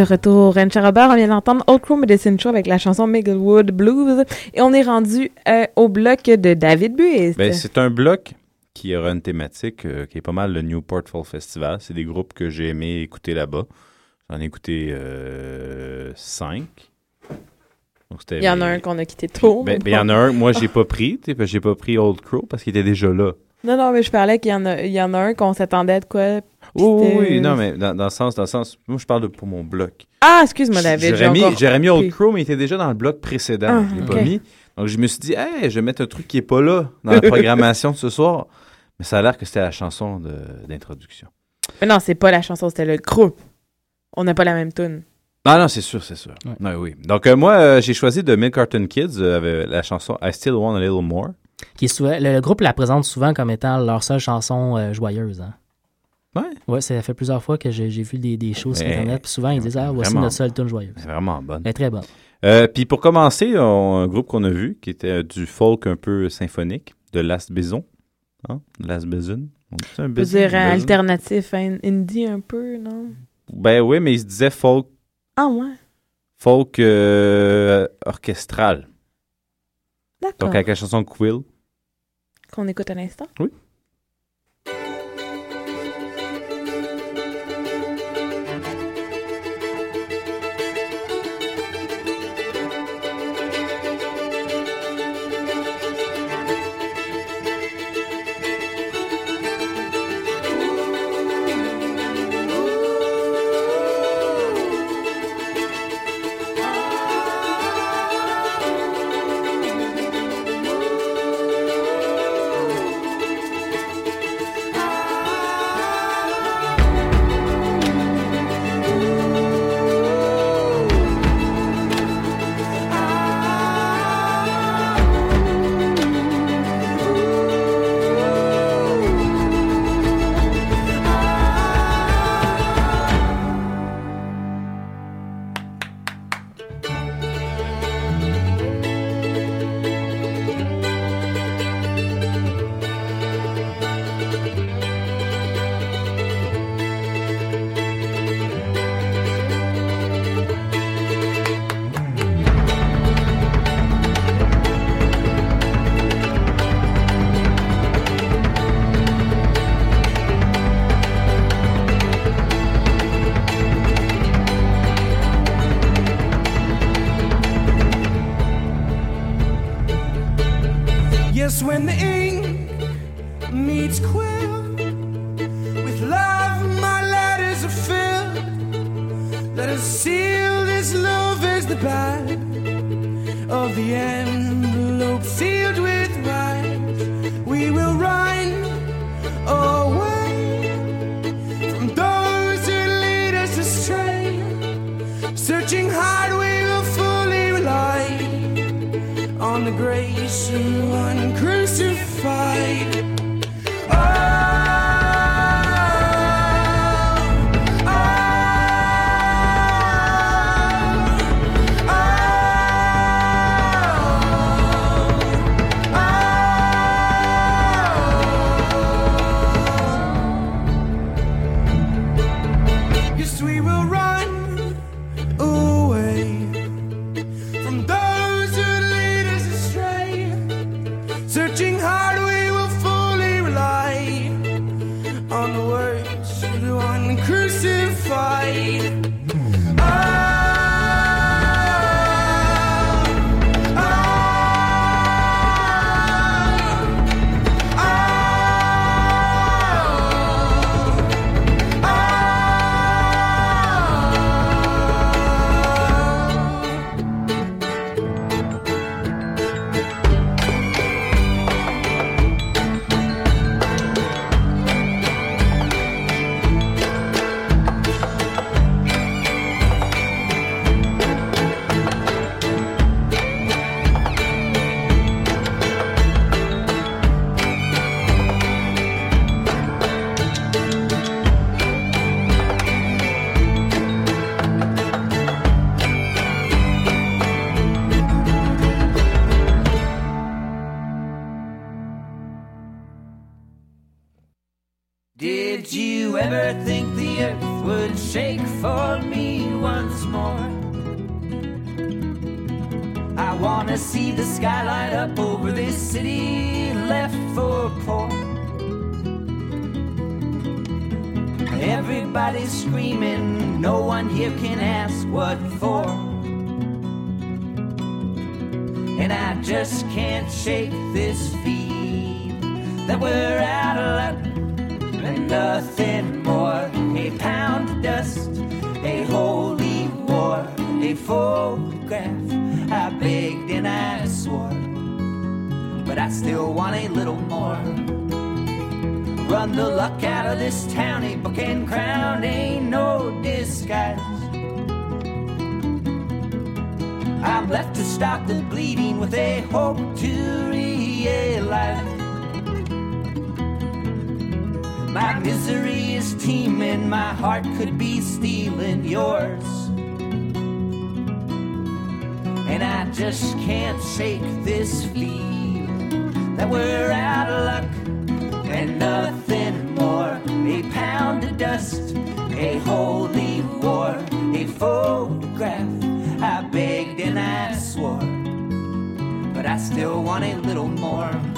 De retour au Rancher Robert, on vient d'entendre Old Crow Medicine Show avec la chanson Minglewood Blues. Et on est rendu euh, au bloc de David Buist. Ben, c'est un bloc qui aura une thématique euh, qui est pas mal le Newport Fall Festival. C'est des groupes que j'ai aimé écouter là-bas. J'en ai écouté euh, cinq. Donc, c'était- Il y en a un qu'on a quitté tôt. Ben, ben, il y en a un, moi, j'ai pas pris. J'ai pas pris Old Crow parce qu'il était déjà là. Non, non, mais je parlais qu'il y en a, il y en a un qu'on s'attendait de quoi. Oui, oui, non, mais dans, dans le sens, dans le sens, moi, je parle de, pour mon bloc. Ah, excuse-moi, David. j'ai J'aurais mis, encore j'aurais mis Old. Crow, mais il était déjà dans le bloc précédent. Ah, je l'ai pas mis. Donc, je me suis dit, hey, je vais mettre un truc qui est pas là dans la programmation de ce soir. Mais ça a l'air que c'était la chanson d'introduction. Mais non, c'est pas la chanson, c'était le groupe. On n'a pas la même tune. Ah non, c'est sûr, c'est sûr. Ouais, oui. Donc, euh, moi, euh, j'ai choisi de Milk Carton Kids euh, avec la chanson I Still Want a Little More. Qui est souvent- le, le groupe la présente souvent comme étant leur seule chanson euh, joyeuse. Hein. Ouais. Ouais, ça fait plusieurs fois que j'ai vu des, des shows sur Internet. Puis souvent, ils disent Ah, voici Vraiment. notre seule tune joyeuse. C'est vraiment bonne. Elle est très bonne. Euh, Puis pour commencer, on- un groupe qu'on a vu qui était euh, du folk un peu symphonique, de Last Bison. Hein? Last Bison. On dit ça, un bison? dire alternatif, hein, indie un peu, non? Ben oui, mais il se disait folk, Ah ouais, folk euh, orchestral. d'accord. Donc avec la chanson Quill. Qu'on écoute à l'instant. Oui. photograph. I begged and I swore, but I still want a little more.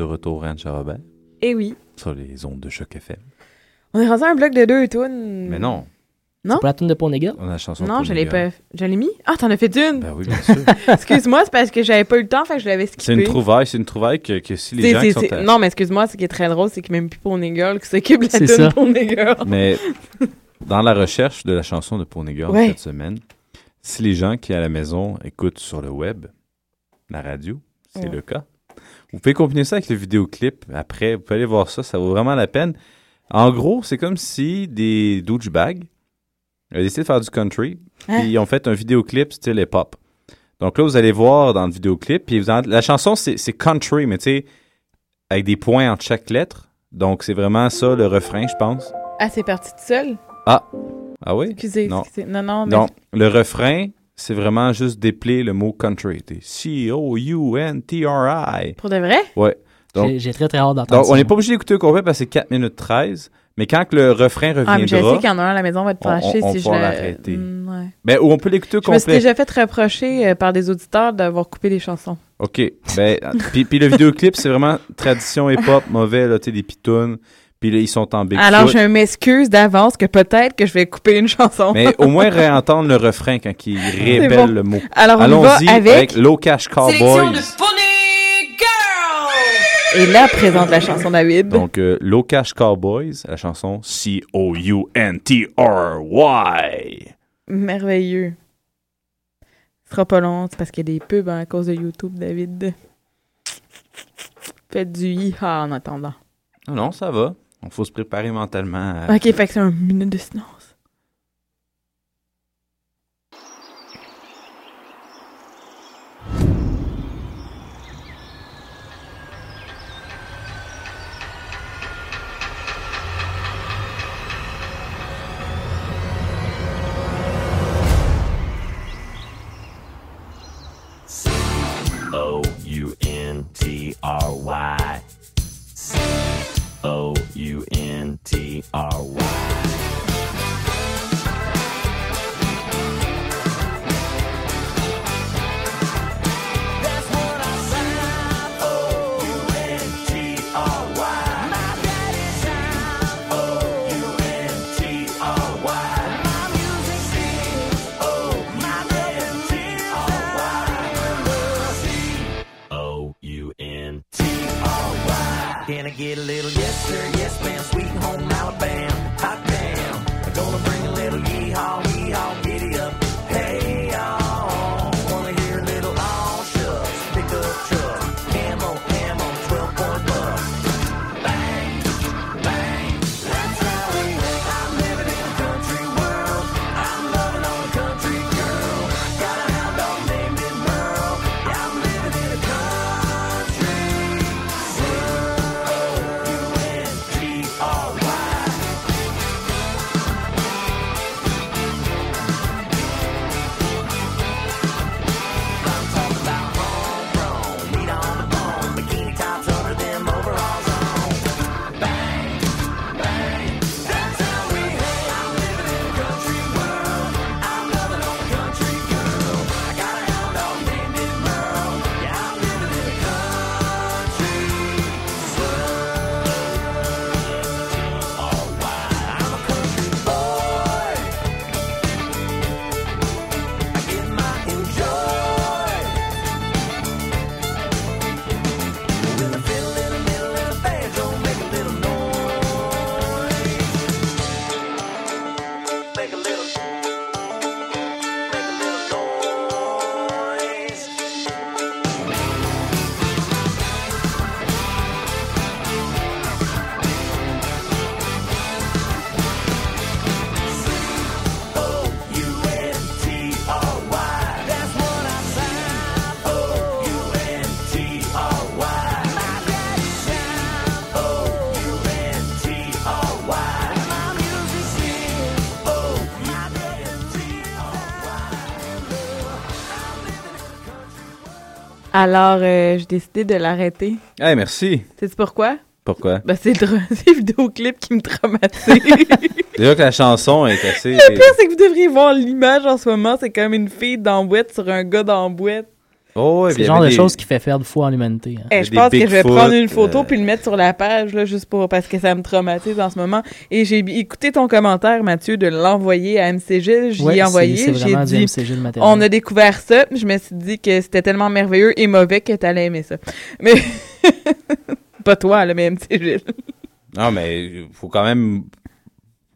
De retour à Anne Robert Eh oui. sur les ondes de choc FM. On est rendu à un bloc de deux tunes. Mais non. Non? C'est pas la tune de Ponega? On a la chanson Non, de je l'ai Ponega. pas. Je l'ai mis? Ah, t'en as fait une? Ben oui, bien sûr. excuse-moi, c'est parce que j'avais pas eu le temps, fait que je l'avais skippé. C'est une trouvaille, c'est une trouvaille que, que si les gens qui sont à- Non, mais excuse-moi, ce qui est très drôle, c'est qu'il n'y a même plus Pony Girl qui s'occupe de la tune Girl. Mais dans la recherche de la chanson de Pony Girl Ouais. cette semaine, si les gens qui à la maison écoutent sur le web, la radio, c'est Ouais. le cas. Vous pouvez combiner ça avec le vidéoclip après. Vous pouvez aller voir ça, ça vaut vraiment la peine. En gros, c'est comme si des douchebags avaient décidé de faire du country, Hein? puis ils ont fait un vidéoclip style hip-hop. Donc là, vous allez voir dans le vidéoclip, puis vous en- la chanson, c'est c'est country, mais tu sais, avec des points entre chaque lettre. Donc c'est vraiment ça le refrain, je pense. Ah, c'est parti tout seul? Ah. Ah oui? Excusez, non. excusez. Non, non, mais- Non, le refrain, c'est vraiment juste déplier le mot country. C-O-U-N-T-R-I. Pour de vrai? Ouais. Donc, J'ai- très très hâte d'entendre ça. on n'est pas obligé d'écouter au complet parce que c'est 4 minutes 13. Mais quand que le refrain Ah, mais je sais qu'il y en a un à la maison va être on- on- fâché on si je pourra le- l'arrêter. Mm, ouais. ben, ou on peut l'écouter au Je me suis complet. déjà fait reprocher euh, par des auditeurs d'avoir coupé des chansons. OK. Ben, puis, puis le vidéoclip, c'est vraiment tradition hip-hop, mauvais, là, tu sais, des pitounes. Puis là, ils sont en Bigfoot. Alors, je m'excuse d'avance que peut-être que je vais couper une chanson. Mais au moins réentendre le refrain quand il répète bon. le mot. Alors, on y va Allons-y avec- Low Cash Cowboys. Et là, présente la chanson David. Donc, euh, Low Cash Cowboys, la chanson C-O-U-N-T-R-Y. Merveilleux. Ce sera pas long, c'est parce qu'il y a des pubs hein, à cause de YouTube, David. Faites du hi-ha en attendant. Non, ça va. Il faut se préparer mentalement. à- Ok, fait que c'est un minute de silence. O U N T R Y. are wild. Can I get a little yes sir, yes ma'am, sweet home Alabama, Alors, euh, j'ai décidé de l'arrêter. Hey, merci. Sais-tu pourquoi? Pourquoi? Ben, c'est le dra- c'est le vidéoclip qui me traumatise. Déjà que la chanson est assez. Le pire, c'est que vous devriez voir l'image en ce moment. C'est comme une fille dans boîte sur un gars dans boîte. Oh, ouais, C'est le genre de des- choses qui fait faire de foi en l'humanité. hein. Je pense que je vais prendre une photo euh, puis le mettre sur la page, là, juste pour, parce que ça me traumatise en ce moment. Et j'ai écouté ton commentaire, Mathieu, de l'envoyer à MCG. J'y Ouais, ai envoyé. J'ai dit, on a découvert ça. Je me suis dit que c'était tellement merveilleux et mauvais que t'allais aimer ça. Mais, pas toi, là, mais MCG. Non, mais il faut quand même.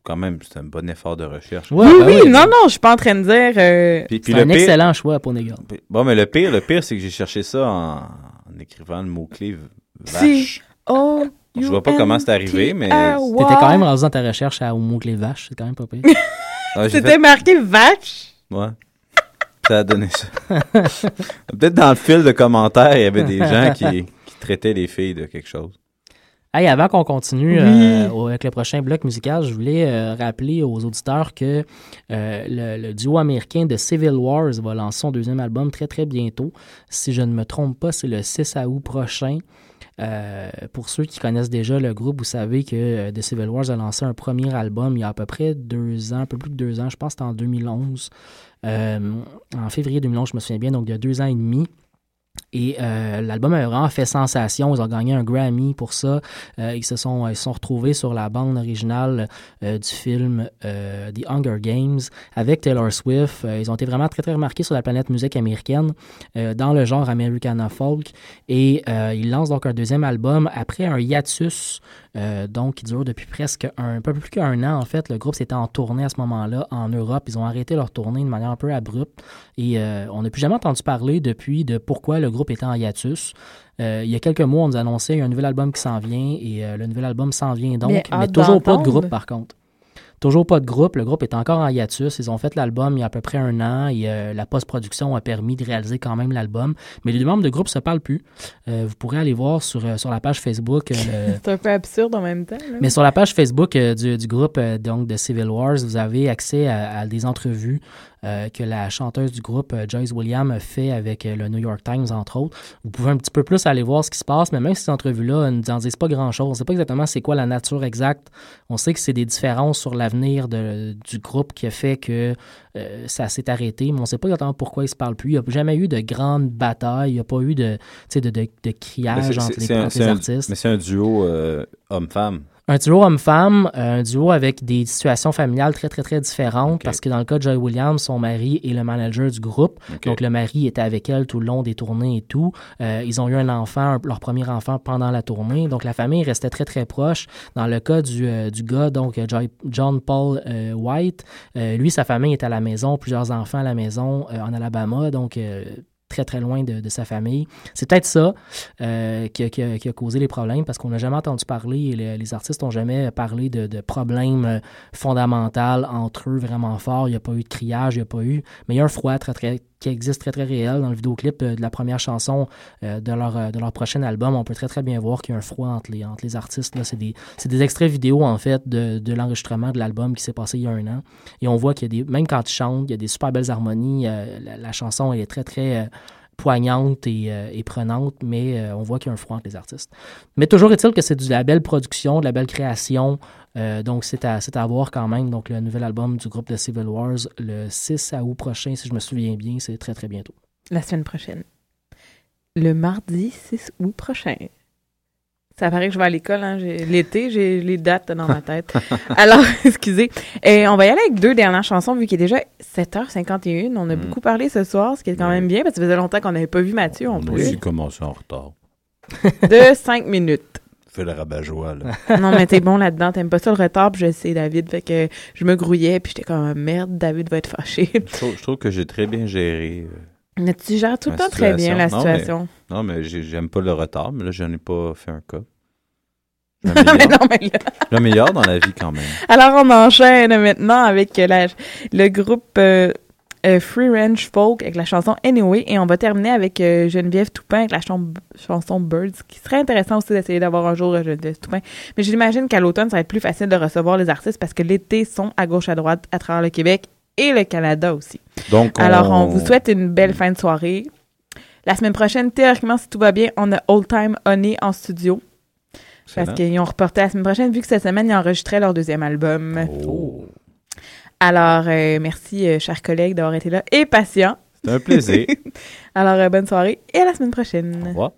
Quand même, c'est un bon effort de recherche. oui, oui, non, non, je suis pas en train de dire. euh, Puis, puis C'est un pire- excellent choix pour Négal. Bon, mais le pire, le pire, c'est que j'ai cherché ça en, en écrivant le mot-clé vache. Si. Oh, Je vois pas comment c'est arrivé, mais. T'étais quand même rendu dans ta recherche à, au mot-clé vache, c'est quand même pas pire. C'était marqué vache. Ouais. Ça a donné ça. Peut-être dans le fil de commentaires, il y avait des gens qui, qui traitaient les filles de quelque chose. Hey, avant qu'on continue Oui. euh, avec le prochain bloc musical, je voulais euh, rappeler aux auditeurs que euh, le, le duo américain de Civil Wars va lancer son deuxième album très très bientôt. Si je ne me trompe pas, c'est le 6 août prochain. Pour ceux qui connaissent déjà le groupe, vous savez que The Civil Wars a lancé un premier album il y a à peu près deux ans, un peu plus que deux ans, je pense que c'était en 2011. Euh, en février 2011, je me souviens bien, donc il y a deux ans et demi. Et euh, l'album a vraiment fait sensation. Ils ont gagné un Grammy pour ça. Euh, ils, se sont, ils sont retrouvés sur la bande originale euh, du film The Hunger Games avec Taylor Swift. Ils ont été vraiment très, très remarqués sur la planète musique américaine dans le genre Americana Folk. Et ils lancent donc un deuxième album après un hiatus euh, donc qui dure depuis presque un, un peu plus qu'un an. En fait, le groupe s'était en tournée à ce moment-là en Europe. Ils ont arrêté leur tournée de manière un peu abrupte. Et euh, on n'a plus jamais entendu parler depuis de pourquoi le groupe était en hiatus. Euh, il y a quelques mois, on nous annonçait un nouvel album qui s'en vient et le nouvel album s'en vient donc, Mais toujours pas de groupe par contre. Toujours pas de groupe. Le groupe est encore en hiatus. Ils ont fait l'album il y a à peu près un an et euh, la post-production a permis de réaliser quand même l'album. Mais les deux membres de groupe se parlent plus. Euh, vous pourrez aller voir sur, euh, sur la page Facebook. euh, C'est un peu absurde en même temps. là. mais sur la page Facebook du, du groupe donc de Civil Wars, vous avez accès à, à des entrevues euh, que la chanteuse du groupe, euh, Joyce Williams, a fait avec euh, le New York Times, entre autres. Vous pouvez un petit peu plus aller voir ce qui se passe, mais même si ces entrevues-là ne nous en disent pas grand-chose, on ne sait pas exactement c'est quoi la nature exacte. On sait que c'est des différences sur l'avenir du groupe qui a fait que euh, ça s'est arrêté, mais on ne sait pas exactement pourquoi ils se parlent plus. Il n'y a jamais eu de grande bataille, il n'y a pas eu de, criage entre les, un- artistes. Mais c'est un duo euh, homme-femme. Un duo homme-femme, un duo avec des situations familiales très, très, très différentes parce que dans le cas de Joy Williams, son mari est le manager du groupe. Donc, le mari était avec elle tout le long des tournées et tout. Euh, ils ont eu un enfant, leur premier enfant pendant la tournée. Donc, la famille restait très, très proche. Dans le cas du, euh, du gars, donc euh, Joy- John Paul euh, White, lui, sa famille est à la maison, plusieurs enfants à la maison en Alabama. Donc, euh, très très loin de, sa famille. C'est peut-être ça euh, qui, a, causé les problèmes parce qu'on n'a jamais entendu parler les artistes n'ont jamais parlé de, de problèmes euh, fondamentaux entre eux vraiment forts. Il n'y a pas eu de criage, il n'y a pas eu. Mais il y a un froid très, très, qui existe très très réel dans le vidéoclip euh, de la première chanson euh, de, leur, euh, de leur prochain album. On peut très très bien voir qu'il y a un froid entre les, entre les artistes. C'est des, des extraits vidéo en fait de, de l'enregistrement de l'album qui s'est passé il y a un an. Et on voit qu'il y a des, même quand ils chantent, il y a des super belles harmonies. la, chanson elle est très très poignante et, et prenante, mais on voit qu'il y a un froid entre les artistes. Mais toujours est-il que c'est de la belle production, de la belle création, euh, donc c'est à, c'est à voir quand même. Donc le nouvel album du groupe de Civil Wars, le 6 août prochain, si je me souviens bien, c'est très très bientôt. La semaine prochaine. Le mardi 6 août prochain. Ça paraît que je vais à l'école, hein. j'ai- L'été, j'ai les dates dans ma tête. Alors, excusez. Et on va y aller avec deux dernières chansons, vu qu'il est déjà 7h51. On a beaucoup parlé ce soir, ce qui est quand même bien, parce que ça faisait longtemps qu'on n'avait pas vu Mathieu en On a plus. aussi commencé en retard. De 5 minutes. Fais le rabat-joie, là. Non, mais t'es bon là-dedans. T'aimes pas ça le retard, puis je sais, David. Fait que je me grouillais, puis j'étais comme, merde, David va être fâché. Je trouve, je trouve que j'ai très bien géré. euh, Mais tu gères tout le temps très bien la Non, mais- situation. Non, mais, j'ai- j'aime pas le retard, mais là, j'en ai pas fait un cas. mais non, mais là- Le meilleur dans la vie, quand même. Alors, on enchaîne maintenant avec la- le groupe euh, euh, Free Range Folk avec la chanson Anyway. Et on va terminer avec euh, Geneviève Toupin avec la chanson Birds, qui serait intéressant aussi d'essayer d'avoir un jour euh, Geneviève Toupin. Mais j'imagine qu'à l'automne, ça va être plus facile de recevoir les artistes parce que l'été sont à gauche, à droite, à travers le Québec et le Canada aussi. Donc. Alors, on vous souhaite une belle fin de soirée. La semaine prochaine, théoriquement, si tout va bien, on a Old Time Honey en studio. Parce qu'ils ont reporté la semaine prochaine, vu que cette semaine, ils enregistraient leur deuxième album. Oh. Alors, euh, merci, euh, chers collègues, d'avoir été là et patients. C'est un plaisir. Alors, euh, bonne soirée et à la semaine prochaine. Au revoir.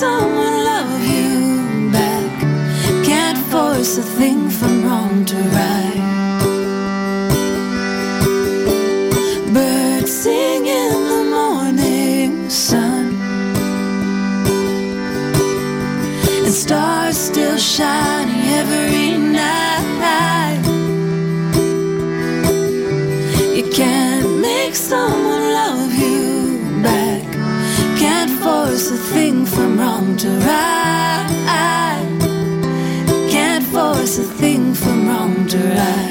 someone love you back. Can't force a thing from wrong to right. Can't force a thing from wrong to right.